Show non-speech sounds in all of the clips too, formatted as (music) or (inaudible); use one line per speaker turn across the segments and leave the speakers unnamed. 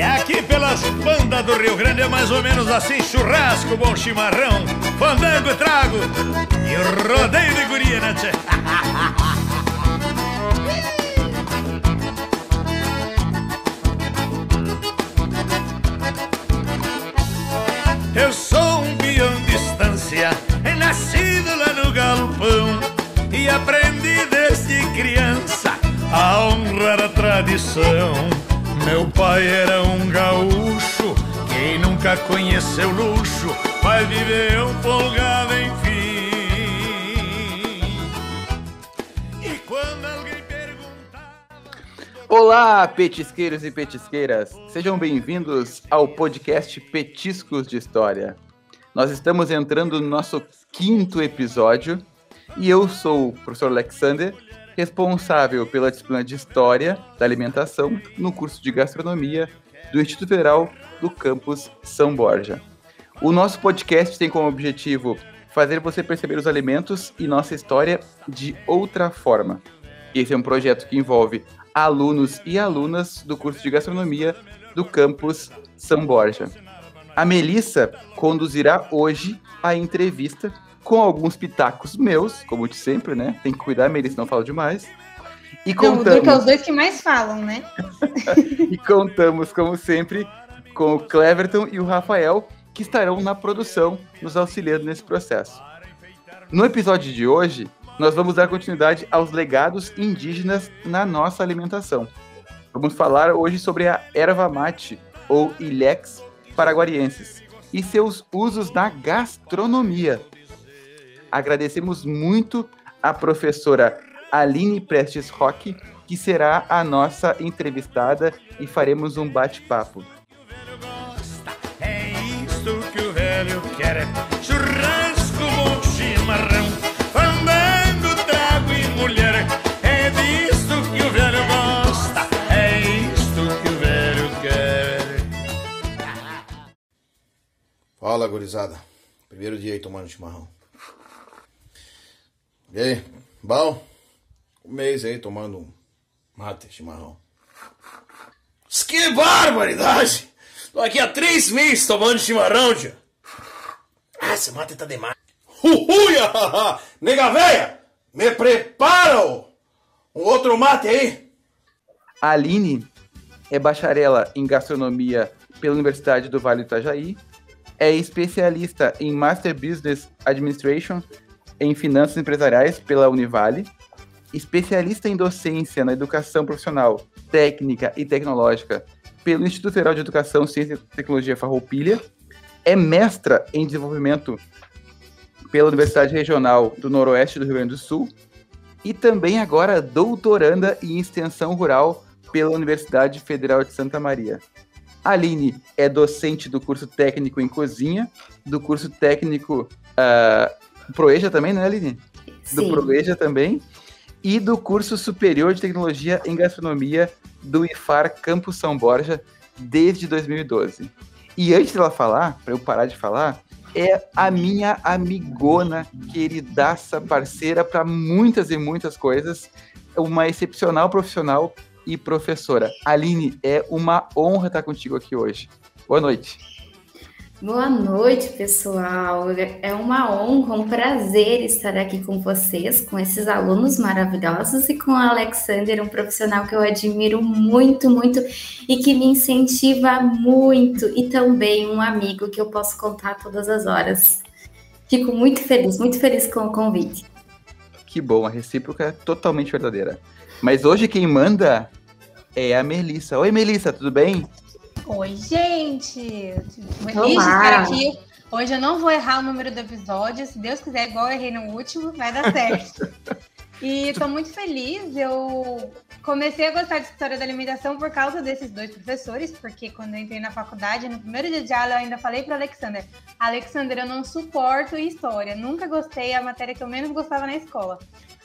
E aqui pelas bandas do Rio Grande é mais ou menos assim: churrasco, bom chimarrão, fandango, trago e rodeio de guria, né, tchê? (laughs) Eu sou um peão de estância, nascido lá no galpão e aprendi desde criança a honrar a tradição. Meu pai era um gaúcho, quem nunca conheceu luxo, vai viver um folgado enfim. E quando alguém perguntar.
Olá, petisqueiros e petisqueiras! Sejam bem-vindos ao podcast Petiscos de História. Nós estamos entrando no nosso quinto episódio e eu sou o professor Alexander, responsável pela disciplina de História da Alimentação no curso de Gastronomia do Instituto Federal do Campus São Borja. O nosso podcast tem como objetivo fazer você perceber os alimentos e nossa história de outra forma. Esse é um projeto que envolve alunos e alunas do curso de Gastronomia do Campus São Borja. A Melissa conduzirá hoje a entrevista com alguns pitacos meus, como de sempre, né? Tem que cuidar, Melissa, não fala demais.
E contamos... Não, é os dois que mais falam, né? (laughs)
e contamos, como sempre, com o Cleverton e o Rafael, que estarão na produção, nos auxiliando nesse processo. No episódio de hoje, nós vamos dar continuidade aos legados indígenas na nossa alimentação. Vamos falar hoje sobre a erva mate, ou Ilex paraguarienses, e seus usos na gastronomia. Agradecemos muito a professora Aline Prestes Roque, que será a nossa entrevistada e faremos um bate-papo. É isso que o velho quer, churrasco, bom chimarrão, fandango, trago e mulher. É disso que o velho gosta, é isto que o velho quer.
Fala, gurizada. Primeiro dia aí tomando chimarrão. E aí, bom? Um mês aí tomando um mate, chimarrão. Que barbaridade! Tô aqui há três meses tomando chimarrão, tio. Ah, esse mate tá demais. Uhuia! Nega véia, me prepara um outro mate aí.
A Aline é bacharela em gastronomia pela Universidade do Vale do Itajaí, é especialista em Master Business Administration em Finanças Empresariais pela Univale, especialista em docência na educação profissional, técnica e tecnológica pelo Instituto Federal de Educação, Ciência e Tecnologia Farroupilha, é mestra em desenvolvimento pela Universidade Regional do Noroeste do Rio Grande do Sul e também agora doutoranda em extensão rural pela Universidade Federal de Santa Maria. Aline é docente do curso técnico em cozinha, do curso técnico uh, Proeja também, né, Aline? Sim. Do Proeja também. E do curso superior de tecnologia em gastronomia do IFAR Campus São Borja desde 2012. E antes dela falar, para eu parar de falar, é a minha amigona, queridaça, parceira para muitas e muitas coisas, uma excepcional profissional e professora. Aline, é uma honra estar contigo aqui hoje. Boa noite.
Boa noite, pessoal. É uma honra, um prazer estar aqui com vocês, com esses alunos maravilhosos e com o Alexander, um profissional que eu admiro muito, muito e que me incentiva muito, e também um amigo que eu posso contar todas as horas. Fico muito feliz, muito feliz com o convite.
Que bom, a recíproca é totalmente verdadeira. Mas hoje quem manda é a Melissa. Oi, Melissa, tudo bem?
Oi, gente! Feliz de estar aqui. Hoje eu não vou errar o número do episódio. Se Deus quiser, igual eu errei no último, vai dar certo. (laughs) e estou muito feliz. Eu comecei a gostar de história da alimentação por causa desses dois professores, porque quando eu entrei na faculdade, no primeiro dia de aula, eu ainda falei para Alexander: Alexander, eu não suporto história. Nunca gostei, a matéria que eu menos gostava na escola.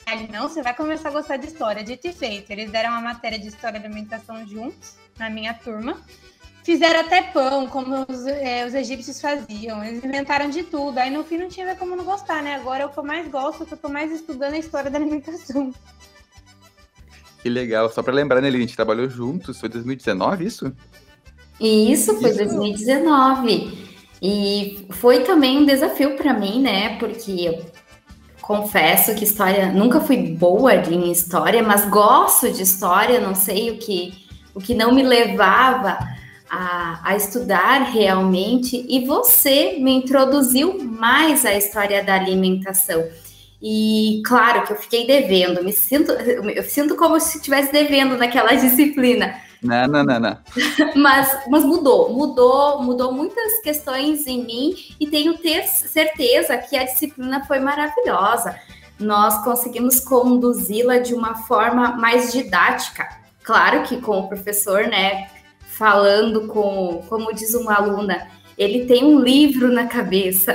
Ele, não, você vai começar a gostar de história, dito e feito. Eles deram uma matéria de história da alimentação juntos, na minha turma. Fizeram até pão, como os, é, os, egípcios faziam. Eles inventaram de tudo. Aí no fim não tinha como não gostar, né? Agora é o que eu mais gosto, o que eu tô mais estudando é a história da alimentação.
Que legal. Só para lembrar, né, a gente trabalhou juntos, foi 2019 isso?
Isso, foi Isso. 2019. E foi também um desafio para mim, né? Porque confesso que história nunca fui boa em história, mas gosto de história, não sei o que o que não me levava a, a, estudar realmente, e você me introduziu mais à história da alimentação. E claro que eu fiquei devendo, me sinto, eu sinto como se estivesse devendo naquela (laughs) disciplina.
Não, não, não, não. (laughs)
mas, mas mudou, mudou, mudou muitas questões em mim e tenho ter certeza que a disciplina foi maravilhosa. Nós conseguimos conduzi-la de uma forma mais didática. Claro que com o professor, né, falando com, como diz uma aluna, ele tem um livro na cabeça.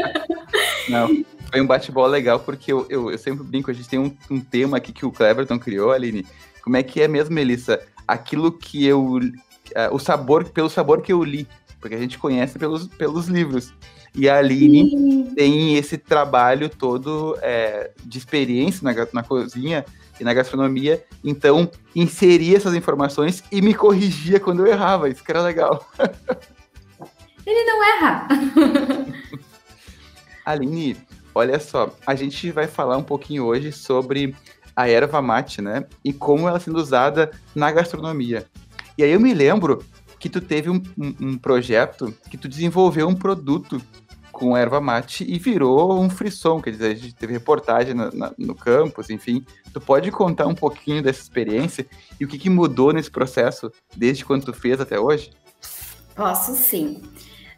(laughs)
Não, foi um bate-bola legal, porque eu, eu, eu, sempre brinco, a gente tem um, um tema aqui que o Cleverton criou, Aline. Como é que é mesmo, Melissa? Aquilo que eu. Uh, o sabor, pelo sabor que eu li, porque a gente conhece pelos, pelos livros. E a Aline Sim. tem esse trabalho todo é, de experiência na, na cozinha e na gastronomia, então inseria essas informações e me corrigia quando eu errava, isso que era legal. (laughs)
Ele não erra. (laughs)
Aline, olha só, a gente vai falar um pouquinho hoje sobre a erva mate, né? E como ela sendo usada na gastronomia. E aí eu me lembro que tu teve um, um, um projeto que tu desenvolveu um produto com erva mate e virou um frisson, quer dizer, a gente teve reportagem na, na, no campus, enfim. Tu pode contar um pouquinho dessa experiência e o que, que mudou nesse processo desde quando tu fez até hoje?
Posso sim.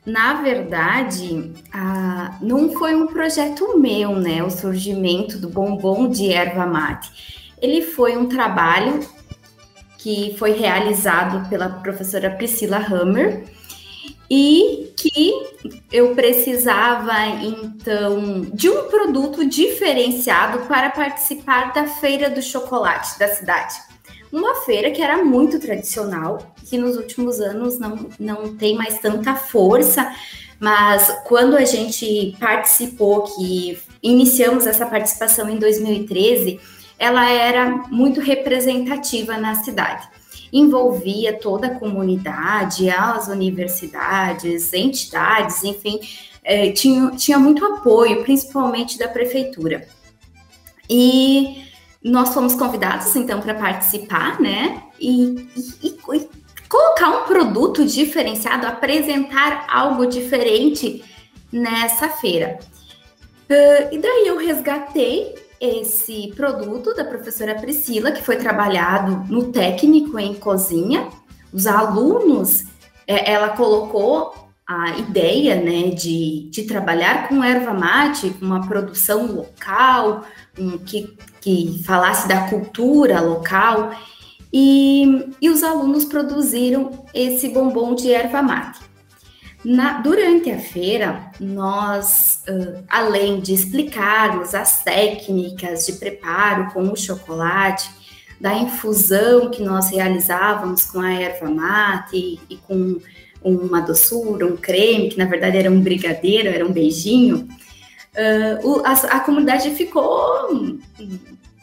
Na verdade, ah, não foi um projeto meu, né? O surgimento do bombom de erva mate. Ele foi um trabalho que foi realizado pela professora Priscila Hammer e que eu precisava então de um produto diferenciado para participar da feira do chocolate da cidade. Uma feira que era muito tradicional, que nos últimos anos não, não tem mais tanta força, mas quando a gente participou, que iniciamos essa participação em 2013, ela era muito representativa na cidade envolvia toda a comunidade, as universidades, entidades, enfim, é, tinha, tinha muito apoio, principalmente da prefeitura. E nós fomos convidados, então, para participar, né? E, e, e, colocar um produto diferenciado, apresentar algo diferente nessa feira. E daí eu resgatei esse produto da professora Priscila, que foi trabalhado no técnico em cozinha. Os alunos, é, ela colocou a ideia né, de, de trabalhar com erva mate, uma produção local, um, que, que falasse da cultura local, e, e os alunos produziram esse bombom de erva mate. Na, durante a feira, nós, uh, além de explicarmos as técnicas de preparo com o chocolate, da infusão que nós realizávamos com a erva mate e, e com uma doçura, um creme, que na verdade era um brigadeiro, era um beijinho, uh, o, a, a comunidade ficou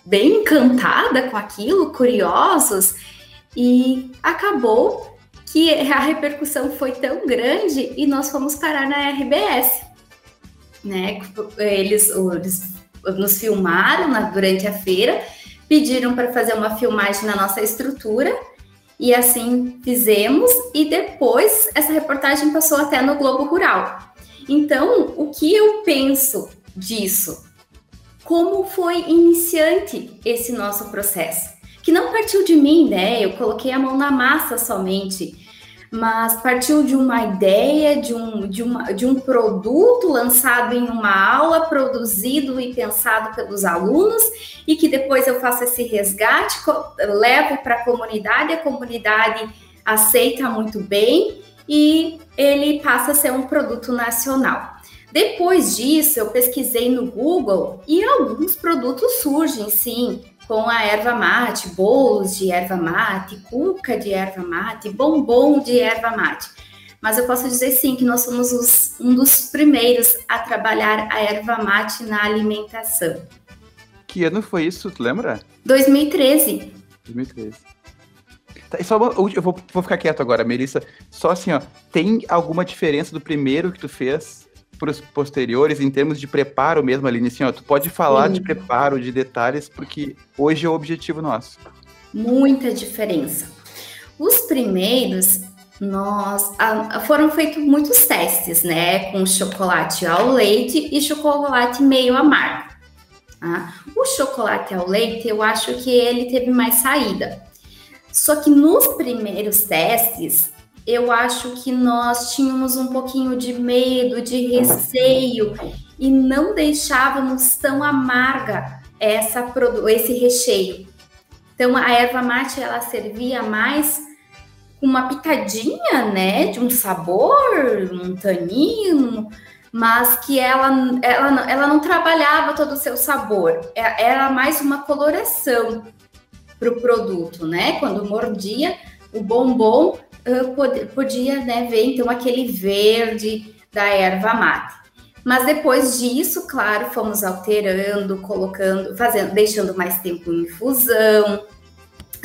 bem encantada com aquilo, curiosos, e acabou que a repercussão foi tão grande e nós fomos parar na RBS. Né? Eles, eles nos filmaram na, durante a feira, pediram para fazer uma filmagem na nossa estrutura e assim fizemos e depois essa reportagem passou até no Globo Rural. Então, o que eu penso disso? Como foi iniciante esse nosso processo? Que não partiu de mim, né? Eu coloquei a mão na massa somente mas partiu de uma ideia, de um, de, uma, de um produto lançado em uma aula, produzido e pensado pelos alunos, e que depois eu faço esse resgate, levo para a comunidade, a comunidade aceita muito bem e ele passa a ser um produto nacional. Depois disso, eu pesquisei no Google e alguns produtos surgem, sim, com a erva mate, bolos de erva mate, cuca de erva mate, bombom de erva mate. Mas eu posso dizer sim que nós somos os, um dos primeiros a trabalhar a erva mate na alimentação.
Que ano foi isso, tu lembra?
2013.
2013. Tá, só uma, eu vou, vou ficar quieto agora, Melissa. Só assim, ó, tem alguma diferença do primeiro que tu fez posteriores em termos de preparo mesmo, Aline? Assim, ó, tu pode falar Sim. de preparo, de detalhes, porque hoje é o objetivo nosso.
Muita diferença. Os primeiros, nós a, foram feitos muitos testes, né? Com chocolate ao leite e chocolate meio amargo. Tá? O chocolate ao leite, eu acho que ele teve mais saída. Só que nos primeiros testes, eu acho que nós tínhamos um pouquinho de medo, de receio e não deixávamos tão amarga essa esse recheio. Então a erva mate ela servia mais uma pitadinha, né, de um sabor, um tanino, mas que ela, ela, ela não trabalhava todo o seu sabor, é, era mais uma coloração para o produto, né? Quando mordia o bombom, podia né, ver então aquele verde da erva mate. Mas depois disso, claro, fomos alterando, colocando, fazendo, deixando mais tempo em infusão,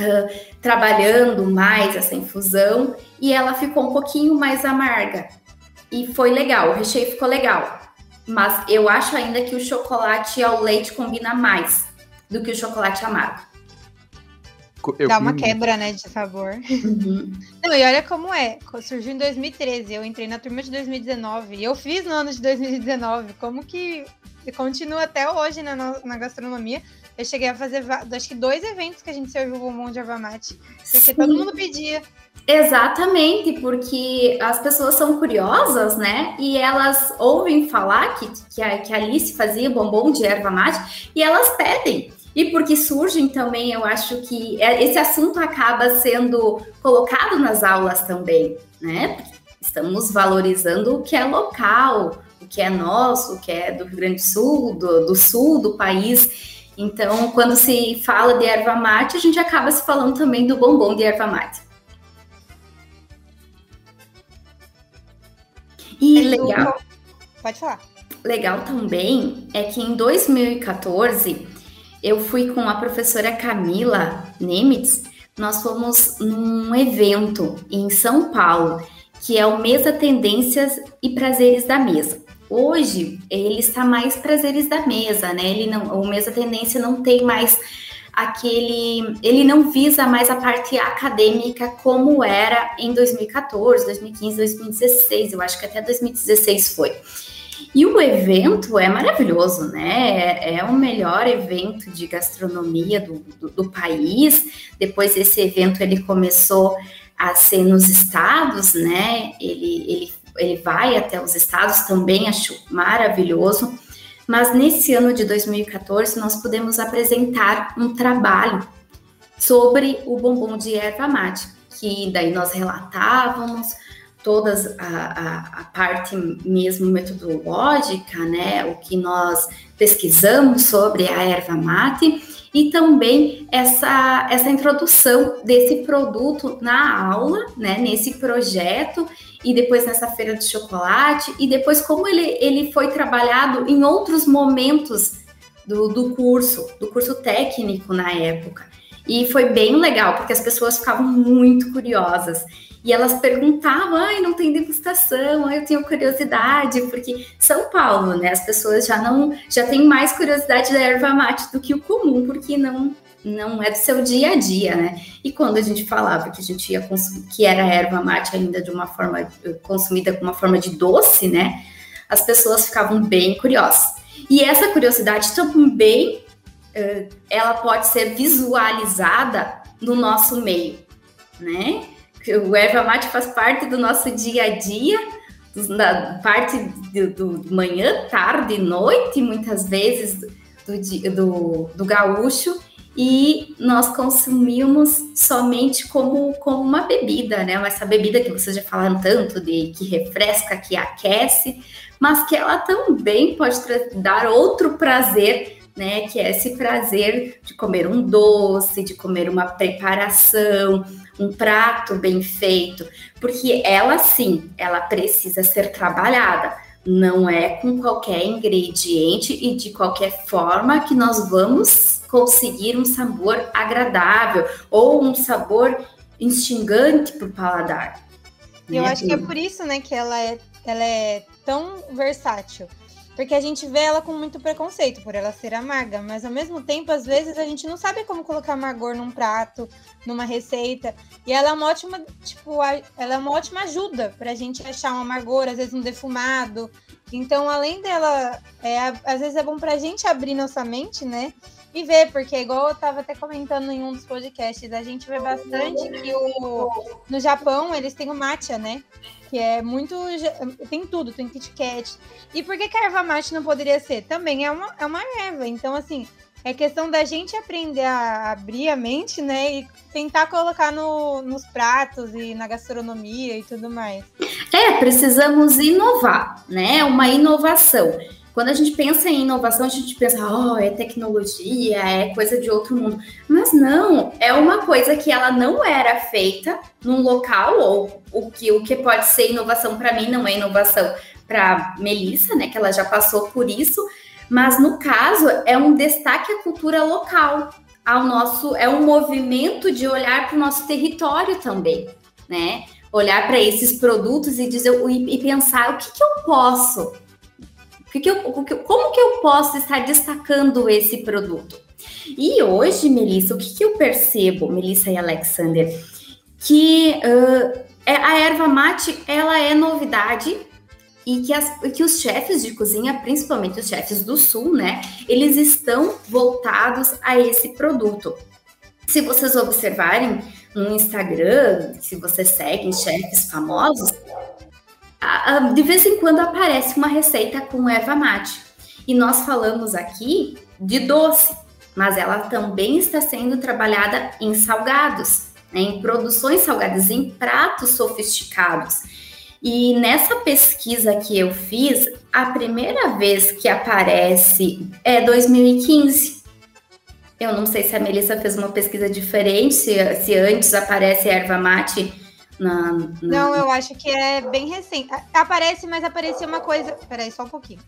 uh, trabalhando mais essa infusão, e ela ficou um pouquinho mais amarga. E foi legal, o recheio ficou legal. Mas eu acho ainda que o chocolate ao leite combina mais do que o chocolate amargo.
Eu Dá uma quebra, né, de sabor. Uhum. (laughs) Não, e olha como é. Surgiu em 2013, eu entrei na turma de 2019 e eu fiz no ano de 2019. Como que continua até hoje na, na gastronomia? Eu cheguei a fazer, acho que dois eventos que a gente serviu o bombom de erva mate, porque Sim. todo mundo pedia.
Exatamente, porque as pessoas são curiosas, né? E elas ouvem falar que, que, a, que a Alice fazia bombom de erva mate e elas pedem e porque surgem também, eu acho que é, esse assunto acaba sendo colocado nas aulas também, né? Estamos valorizando o que é local, o que é nosso, o que é do Rio Grande do Sul, do, do sul do país. Então, quando se fala de erva mate, a gente acaba se falando também do bombom de erva mate. E legal.
Pode falar.
Legal também é que em 2014 eu fui com a professora Camila Nemitz, nós fomos num evento em São Paulo, que é o Mesa Tendências e Prazeres da Mesa. Hoje ele está mais prazeres da mesa, né? Ele não, o Mesa Tendência não tem mais aquele, ele não visa mais a parte acadêmica como era em 2014, 2015, 2016, eu acho que até 2016 foi. E o evento é maravilhoso, né? É, é o melhor evento de gastronomia do, do, do país. Depois esse evento ele começou a ser nos estados, né? Ele, ele, ele vai até os estados também, acho maravilhoso. Mas nesse ano de 2014 nós pudemos apresentar um trabalho sobre o bombom de erva mate, que daí nós relatávamos todas a, a, a, parte mesmo metodológica, né, o que nós pesquisamos sobre a erva mate e também essa, essa introdução desse produto na aula, né, nesse projeto e depois nessa feira de chocolate e depois como ele, ele foi trabalhado em outros momentos do, do curso, do curso técnico na época. E foi bem legal, porque as pessoas ficavam muito curiosas. E elas perguntavam, ai, não tem degustação, ai, eu tenho curiosidade, porque São Paulo, né? As pessoas já não já têm mais curiosidade da erva mate do que o comum, porque não não é do seu dia a dia, né? E quando a gente falava que a gente ia consumir, que era erva mate ainda de uma forma consumida com uma forma de doce, né? As pessoas ficavam bem curiosas. E essa curiosidade também ela pode ser visualizada no nosso meio, né? O erva mate faz parte do nosso dia a dia, da parte do, do manhã, tarde, noite, muitas vezes do, do, do gaúcho, e nós consumimos somente como, como uma bebida, né? Essa bebida que vocês já falaram tanto de que refresca, que aquece, mas que ela também pode dar outro prazer, né? Que é esse prazer de comer um doce, de comer uma preparação, um prato bem feito, porque ela sim, ela precisa ser trabalhada. Não é com qualquer ingrediente e de qualquer forma que nós vamos conseguir um sabor agradável ou um sabor instigante para o paladar.
Eu né? acho que é por isso, né, que ela é, ela é tão versátil. Porque a gente vê ela com muito preconceito por ela ser amarga, mas ao mesmo tempo, às vezes, a gente não sabe como colocar amargor num prato, numa receita. E ela é uma ótima, tipo, ela é uma ótima ajuda pra gente achar um amargor, às vezes um defumado. Então, além dela, é, às vezes é bom pra gente abrir nossa mente, né? E ver, porque igual eu tava até comentando em um dos podcasts, a gente vê bastante que o, no Japão eles têm o matcha, né? que é muito. Tem tudo, tem Kit Kat. E por que, que a erva mate não poderia ser? Também é uma, é uma erva. Então, assim, é questão da gente aprender a abrir a mente, né? E tentar colocar no, nos pratos e na gastronomia e tudo mais.
É, precisamos inovar, né? Uma inovação. Quando a gente pensa em inovação, a gente pensa, oh, é tecnologia, é coisa de outro mundo. Mas não, é uma coisa que ela não era feita num local, ou o que, o que pode ser inovação para mim não é inovação para Melissa, né? Que ela já passou por isso. Mas no caso, é um destaque à cultura local, ao nosso, é um movimento de olhar para o nosso território também, né? Olhar para esses produtos e dizer e, pensar o que, que eu posso que que eu, como que eu posso estar destacando esse produto? E hoje, Melissa, o que, que eu percebo, Melissa e Alexander, que uh, a erva mate ela é novidade e que, as, que os chefes de cozinha, principalmente os chefes do sul, né, eles estão voltados a esse produto. Se vocês observarem no Instagram, se vocês seguem chefes famosos, de vez em quando aparece uma receita com erva mate. E nós falamos aqui de doce, mas ela também está sendo trabalhada em salgados, né, em produções salgadas, em pratos sofisticados. E nessa pesquisa que eu fiz, a primeira vez que aparece é 2015. Eu não sei se a Melissa fez uma pesquisa diferente, se, se antes aparece erva mate na, na,
Não, eu acho que é bem recente. Aparece, mas apareceu uma coisa. Peraí, só um pouquinho.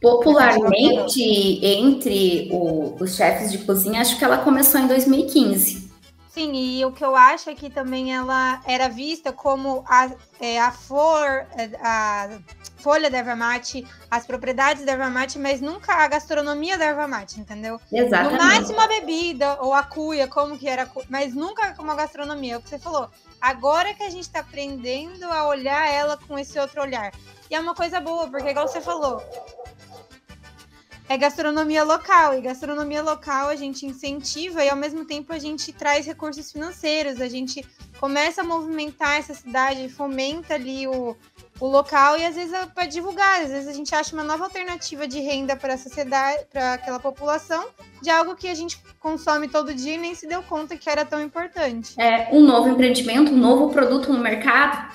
Popularmente, entre o, os chefes de cozinha, acho que ela começou em 2015.
Sim, e o que eu acho é que também ela era vista como a, é, a flor, é, a folha da erva mate, as propriedades da erva mate, mas nunca a gastronomia da erva mate, entendeu?
Exatamente.
No máximo a bebida ou a cuia, como que era, mas nunca como a gastronomia, é o que você falou. Agora que a gente está aprendendo a olhar ela com esse outro olhar. E é uma coisa boa, porque igual você falou, é gastronomia local. E gastronomia local a gente incentiva e ao mesmo tempo a gente traz recursos financeiros, a gente começa a movimentar essa cidade, fomenta ali o, o local e às vezes é para divulgar, às vezes a gente acha uma nova alternativa de renda para a sociedade, para aquela população, de algo que a gente consome todo dia e nem se deu conta que era tão importante.
É um novo empreendimento, um novo produto no mercado,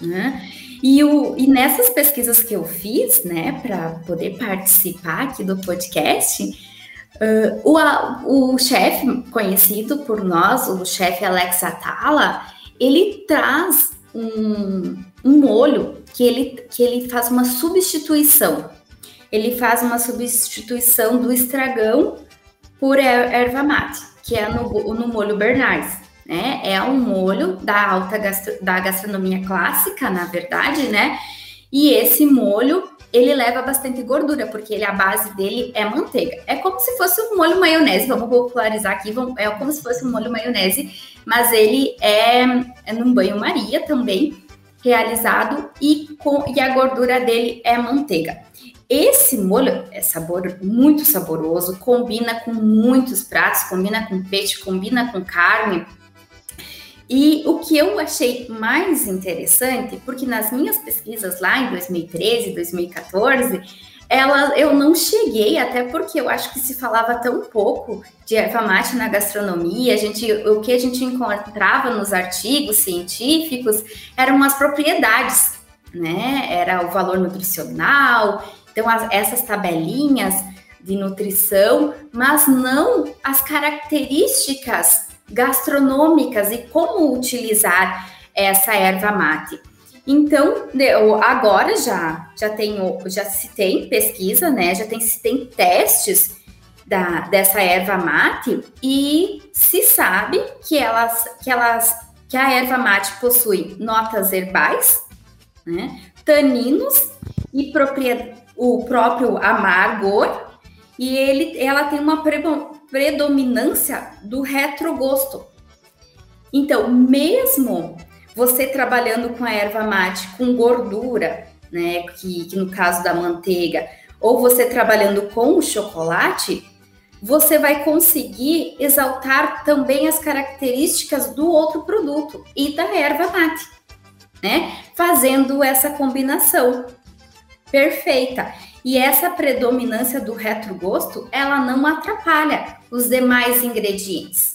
né? E, o, e nessas pesquisas que eu fiz, né, para poder participar aqui do podcast, uh, o, o chefe conhecido por nós, o chefe Alex Atala, ele traz um, um molho que ele, que ele faz uma substituição. Ele faz uma substituição do estragão por er, erva mate, que é no, no molho Bernardes né? É um molho da alta gastro, da gastronomia clássica, na verdade, né? E esse molho ele leva bastante gordura, porque ele, a base dele é manteiga. É como se fosse um molho maionese, vamos popularizar aqui, vamos, é como se fosse um molho maionese, mas ele é, é num banho-maria também, realizado, e, com, e a gordura dele é manteiga. Esse molho é sabor muito saboroso, combina com muitos pratos, combina com peixe, combina com carne, e o que eu achei mais interessante, porque nas minhas pesquisas lá em 2013, 2014, ela, eu não cheguei, até porque eu acho que se falava tão pouco de erva mate na gastronomia, a gente, o que a gente encontrava nos artigos científicos eram as propriedades, né? Era o valor nutricional, então as, essas tabelinhas de nutrição, mas não as características gastronômicas e como utilizar essa erva mate. Então, agora já já tem já se tem pesquisa, né? Já tem se tem testes da, dessa erva mate e se sabe que elas, que elas, que a erva mate possui notas herbais, né, taninos e o próprio amargor e ele, ela tem uma predominância do retrogosto. Então, mesmo você trabalhando com a erva mate com gordura, né, que, que no caso da manteiga, ou você trabalhando com o chocolate, você vai conseguir exaltar também as características do outro produto e da erva mate, né? Fazendo essa combinação perfeita. E essa predominância do retrogosto, ela não atrapalha os demais ingredientes.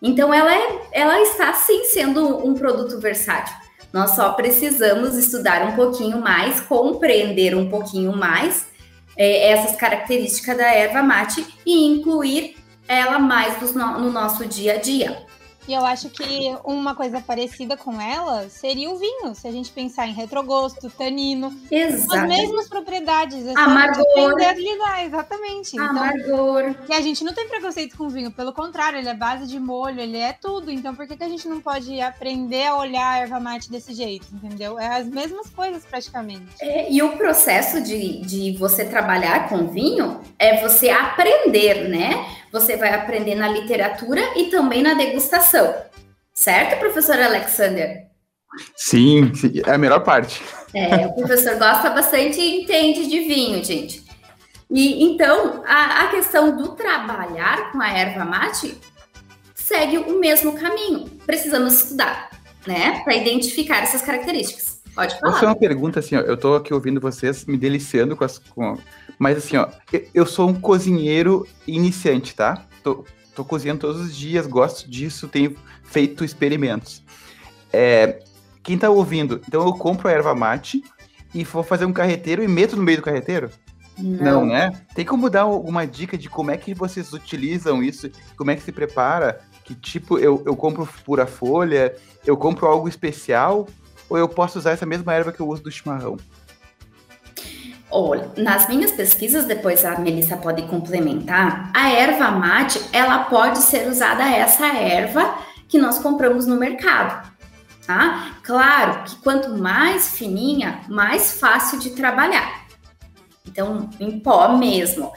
Então, ela, é, ela está sim sendo um produto versátil. Nós só precisamos estudar um pouquinho mais, compreender um pouquinho mais é, essas características da erva mate e incluir ela mais no, no nosso dia a dia.
E eu acho que uma coisa parecida com ela seria o vinho, se a gente pensar em retrogosto, tanino.
Exato.
As mesmas propriedades. É
Amargor.
lidar, exatamente. Então,
Amargor.
E a gente não tem preconceito com vinho, pelo contrário, ele é base de molho, ele é tudo. Então por que, que a gente não pode aprender a olhar a erva mate desse jeito, entendeu? É as mesmas coisas praticamente.
É, e o processo de, de você trabalhar com vinho é você aprender, né? Você vai aprender na literatura e também na degustação. Certo, professor Alexander?
Sim, sim, é a melhor parte.
É, o professor gosta bastante e entende de vinho, gente. E então, a, a questão do trabalhar com a erva mate segue o mesmo caminho. Precisamos estudar, né, para identificar essas características. Pode falar.
É uma pergunta assim, ó, eu tô aqui ouvindo vocês, me deliciando com as, com, mas assim, ó, eu sou um cozinheiro iniciante, tá? Tô, tô cozinhando todos os dias, gosto disso, tenho feito experimentos. É, quem tá ouvindo, então eu compro a erva mate e vou fazer um carreteiro e meto no meio do carreteiro? Não. Não, né? Tem como dar alguma dica de como é que vocês utilizam isso? Como é que se prepara? Que tipo, eu, eu compro pura folha? Eu compro algo especial? Ou eu posso usar essa mesma erva que eu uso do chimarrão?
Olha, nas minhas pesquisas, depois a Melissa pode complementar, a erva mate, ela pode ser usada essa erva que nós compramos no mercado, tá? Claro que quanto mais fininha, mais fácil de trabalhar. Então, em pó mesmo.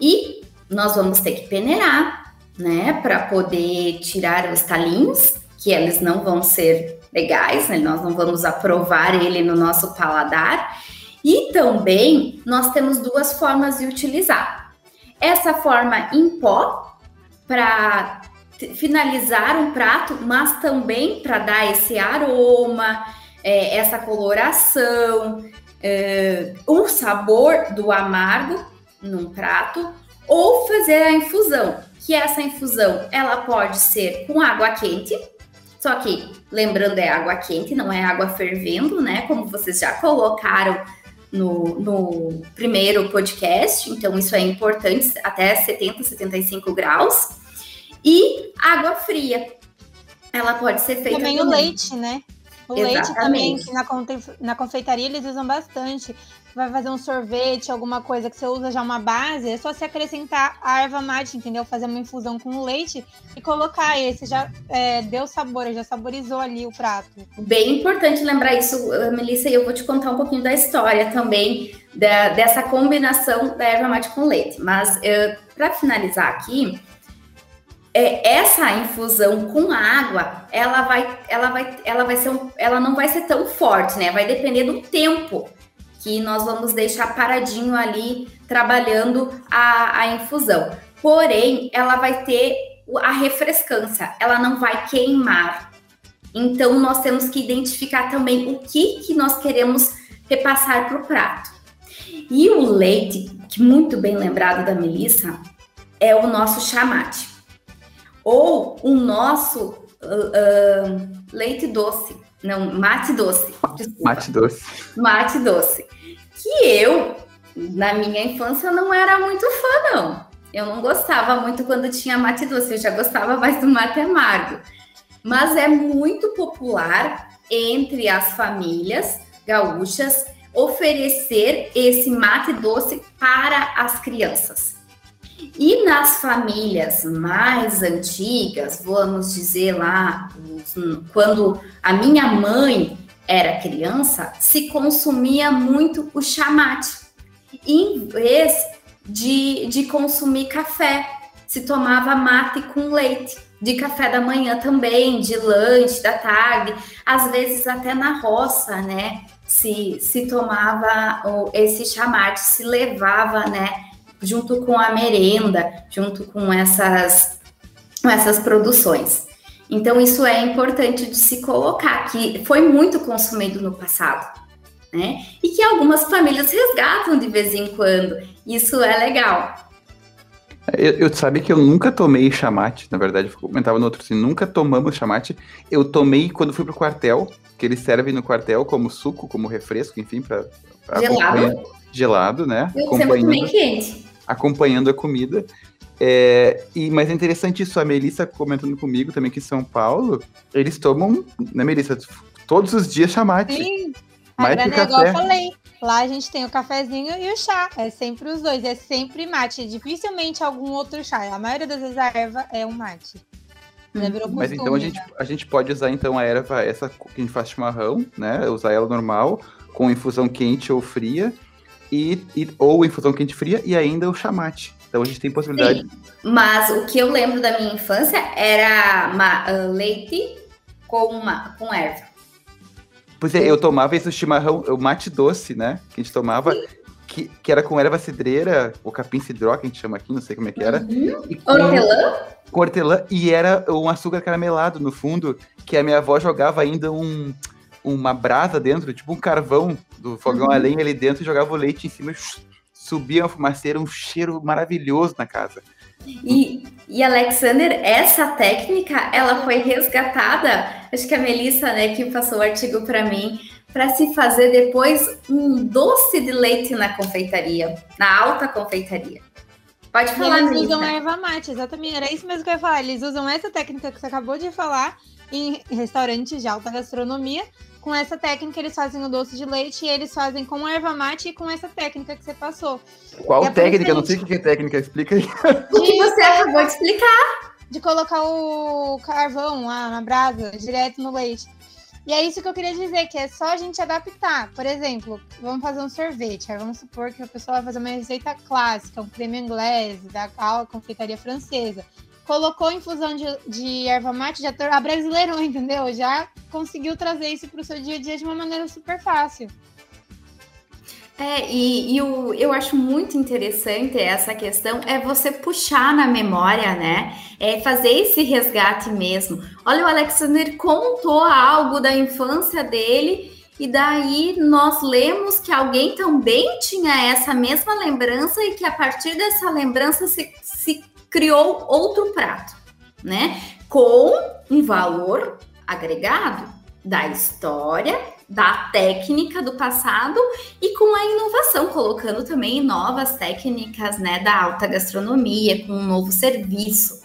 E nós vamos ter que peneirar, né, para poder tirar os talinhos, que eles não vão ser legais, né? Nós não vamos aprovar ele no nosso paladar. E também nós temos duas formas de utilizar. Essa forma em pó, para finalizar um prato, mas também para dar esse aroma, é, essa coloração, é, o sabor do amargo num prato, ou fazer a infusão, que essa infusão ela pode ser com água quente, só que lembrando é água quente, não é água fervendo, né? Como vocês já colocaram no, no primeiro podcast, então isso é importante, até 70, 75 graus. E água fria. Ela pode ser feita.
Também, também. o leite, né? O Exatamente. leite também, que na, na confeitaria eles usam bastante vai fazer um sorvete, alguma coisa que você usa já uma base, é só você acrescentar a erva mate, entendeu? Fazer uma infusão com leite e colocar esse já é, deu sabor, já saborizou ali o prato.
Bem importante lembrar isso, Melissa, e eu vou te contar um pouquinho da história também da, dessa combinação da erva mate com leite. Mas para finalizar aqui, é, essa infusão com água, ela vai, ela vai, ela vai ser, um, ela não vai ser tão forte, né? Vai depender do tempo que nós vamos deixar paradinho ali trabalhando a, a infusão. Porém, ela vai ter a refrescância, ela não vai queimar. Então, nós temos que identificar também o que, que nós queremos repassar para o prato. E o leite, que muito bem lembrado da Melissa, é o nosso chamate. Ou o nosso uh, uh, leite doce. Não, mate doce.
Desculpa. Mate doce.
Mate doce que eu, na minha infância, não era muito fã, não. Eu não gostava muito quando tinha mate doce, eu já gostava mais do mate amargo. Mas é muito popular entre as famílias gaúchas oferecer esse mate doce para as crianças. E nas famílias mais antigas, vamos dizer lá, quando a minha mãe era criança, se consumia muito o chamate, em vez de, de consumir café, se tomava mate com leite, de café da manhã também, de lanche da tarde, às vezes até na roça, né? Se, se tomava esse chamate, se levava, né? Junto com a merenda, junto com essas, com essas produções. Então, isso é importante de se colocar, que foi muito consumido no passado, né? E que algumas famílias resgatam de vez em quando. Isso é legal.
Eu, eu sabe que eu nunca tomei chamate, na verdade, eu comentava no outro assim, nunca tomamos chamate. Eu tomei quando fui pro quartel, que eles servem no quartel como suco, como refresco, enfim, para
gelado.
Gelado, né?
Eu sempre tomei quente.
Acompanhando a comida. É, e, mas é interessante isso, a Melissa comentando comigo também que em São Paulo, eles tomam, né, Melissa, todos os dias chamate.
Sim, mais que café. igual eu falei. Lá a gente tem o cafezinho e o chá. É sempre os dois, é sempre mate. Dificilmente algum outro chá. A maioria das vezes a erva é um mate.
Hum. Mas então a gente, a gente pode usar então a erva, essa que a gente faz chimarrão, né? Usar ela normal, com infusão quente ou fria, e, e ou infusão quente fria, e ainda o chamate. Então a gente tem possibilidade. Sim,
mas o que eu lembro da minha infância era uma, uh, leite com, uma, com erva.
Pois é, eu tomava esse chimarrão, o mate doce, né? Que a gente tomava, que, que era com erva cidreira, ou capim cidró, que a gente chama aqui, não sei como é que era. Uhum.
Hortelã?
Hortelã, e era um açúcar caramelado no fundo, que a minha avó jogava ainda um, uma brasa dentro, tipo um carvão do fogão uhum. a lenha ali dentro, e jogava o leite em cima e subia uma fumaceira, um cheiro maravilhoso na casa.
E, e Alexander, essa técnica, ela foi resgatada, acho que a Melissa, né, que passou o artigo para mim, para se fazer depois um doce de leite na confeitaria, na alta confeitaria. Pode falar,
Eles Melissa. usam erva mate, exatamente, era isso mesmo que eu ia falar. Eles usam essa técnica que você acabou de falar em restaurantes de alta gastronomia com essa técnica eles fazem o doce de leite e eles fazem com erva mate e com essa técnica que você passou.
Qual é técnica? Não sei o que é técnica, explica aí. (laughs)
O que você acabou de explicar?
De colocar o carvão lá na brasa, direto no leite. E é isso que eu queria dizer, que é só a gente adaptar. Por exemplo, vamos fazer um sorvete. Aí vamos supor que a pessoa vai fazer uma receita clássica, um creme inglês, da confeitaria francesa colocou infusão de, de erva mate, já brasileirou, entendeu? Já conseguiu trazer isso para o seu dia a dia de uma maneira super fácil.
É, e, e o, eu acho muito interessante essa questão, é você puxar na memória, né? É fazer esse resgate mesmo. Olha, o Alexander contou algo da infância dele, e daí nós lemos que alguém também tinha essa mesma lembrança e que a partir dessa lembrança se, se criou outro prato, né? Com um valor agregado da história, da técnica do passado e com a inovação, colocando também novas técnicas, né, da alta gastronomia, com um novo serviço.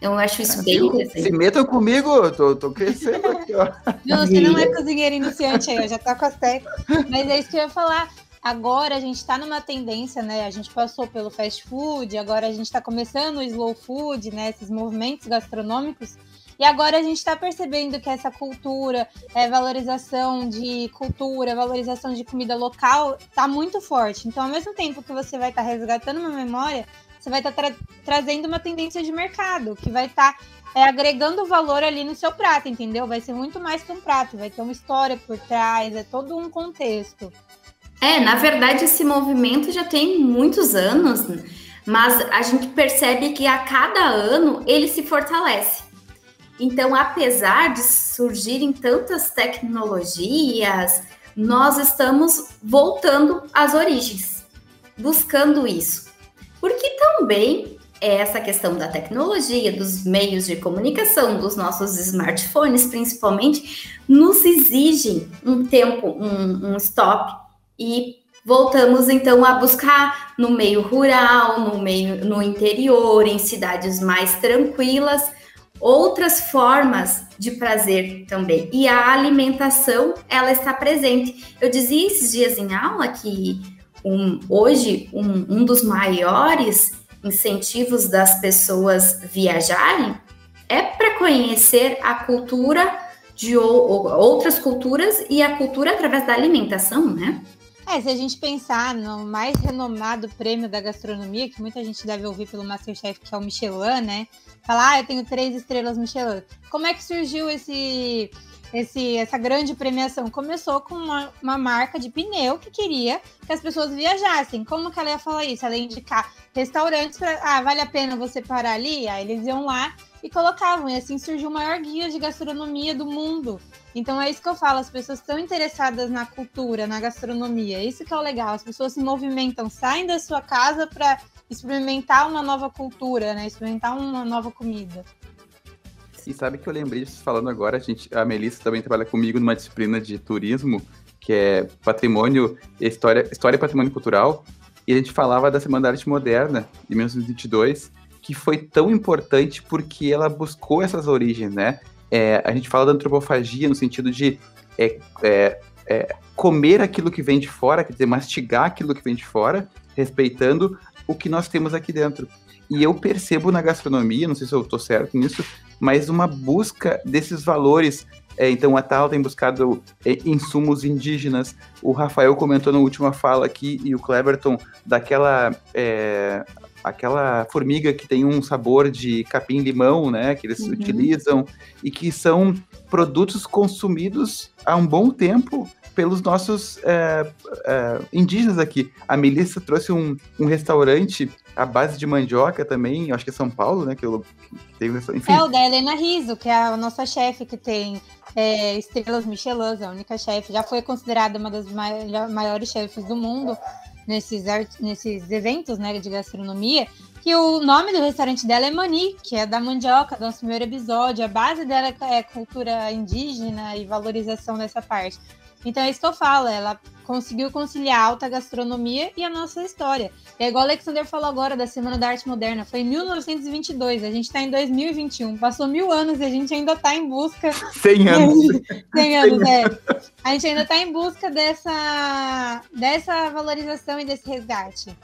Eu acho isso bem interessante.
Se metam comigo, eu tô, tô crescendo aqui, ó.
Não, você não é cozinheiro iniciante aí, já tá com as técnicas. Mas é isso que eu ia falar. Agora a gente está numa tendência, né? A gente passou pelo fast food, agora a gente está começando o slow food, né? Esses movimentos gastronômicos. E agora a gente está percebendo que essa cultura, é, valorização de cultura, valorização de comida local, está muito forte. Então, ao mesmo tempo que você vai estar tá resgatando uma memória, você vai estar tá tra trazendo uma tendência de mercado, que vai estar tá, é, agregando valor ali no seu prato, entendeu? Vai ser muito mais que um prato, vai ter uma história por trás, é todo um contexto.
É, na verdade, esse movimento já tem muitos anos, mas a gente percebe que a cada ano ele se fortalece. Então, apesar de surgirem tantas tecnologias, nós estamos voltando às origens, buscando isso. Porque também é essa questão da tecnologia, dos meios de comunicação, dos nossos smartphones, principalmente, nos exigem um tempo, um, um stop e voltamos então a buscar no meio rural, no meio no interior, em cidades mais tranquilas, outras formas de prazer também. E a alimentação, ela está presente. Eu dizia esses dias em aula que um, hoje um, um dos maiores incentivos das pessoas viajarem é para conhecer a cultura de outras culturas e a cultura através da alimentação, né?
É, se a gente pensar no mais renomado prêmio da gastronomia, que muita gente deve ouvir pelo Masterchef, que é o Michelin, né? Falar, ah, eu tenho três estrelas Michelin. Como é que surgiu esse, esse, essa grande premiação? Começou com uma, uma marca de pneu que queria que as pessoas viajassem. Como que ela ia falar isso? Ela ia indicar restaurantes para, ah, vale a pena você parar ali? Aí eles iam lá e colocavam. E assim surgiu o maior guia de gastronomia do mundo. Então é isso que eu falo, as pessoas estão interessadas na cultura, na gastronomia. É isso que é o legal, as pessoas se movimentam, saem da sua casa para experimentar uma nova cultura, né? Experimentar uma nova comida.
E sabe que eu lembrei disso falando agora, a, gente, a Melissa também trabalha comigo numa disciplina de turismo, que é patrimônio, história, história e patrimônio cultural, e a gente falava da Semana da Arte Moderna, de 1922, que foi tão importante porque ela buscou essas origens, né? É, a gente fala da antropofagia no sentido de é, é, é, comer aquilo que vem de fora, quer dizer, mastigar aquilo que vem de fora, respeitando o que nós temos aqui dentro. E eu percebo na gastronomia, não sei se eu estou certo nisso, mas uma busca desses valores. É, então a Tal tem buscado é, insumos indígenas. O Rafael comentou na última fala aqui e o Cleberton daquela é, aquela formiga que tem um sabor de capim-limão, né, que eles uhum. utilizam, e que são produtos consumidos há um bom tempo pelos nossos é, é, indígenas aqui. A Melissa trouxe um, um restaurante à base de mandioca também, acho que é São Paulo, né? Que eu
tem, enfim. É o da Helena Riso, que é a nossa chefe que tem é, estrelas Michelin, a única chefe, já foi considerada uma das maiores chefes do mundo nesses, nesses eventos né, de gastronomia, que o nome do restaurante dela é Mani, que é da mandioca, do nosso primeiro episódio. A base dela é cultura indígena e valorização dessa parte. Então é isso que eu falo, ela conseguiu conciliar a alta gastronomia e a nossa história. É igual o Alexander falou agora da Semana da Arte Moderna, foi em 1922, a gente está em 2021, passou mil anos e a gente ainda está em busca...
100 (laughs) anos.
100 anos, é. A gente ainda está em busca dessa, dessa valorização e desse resgate.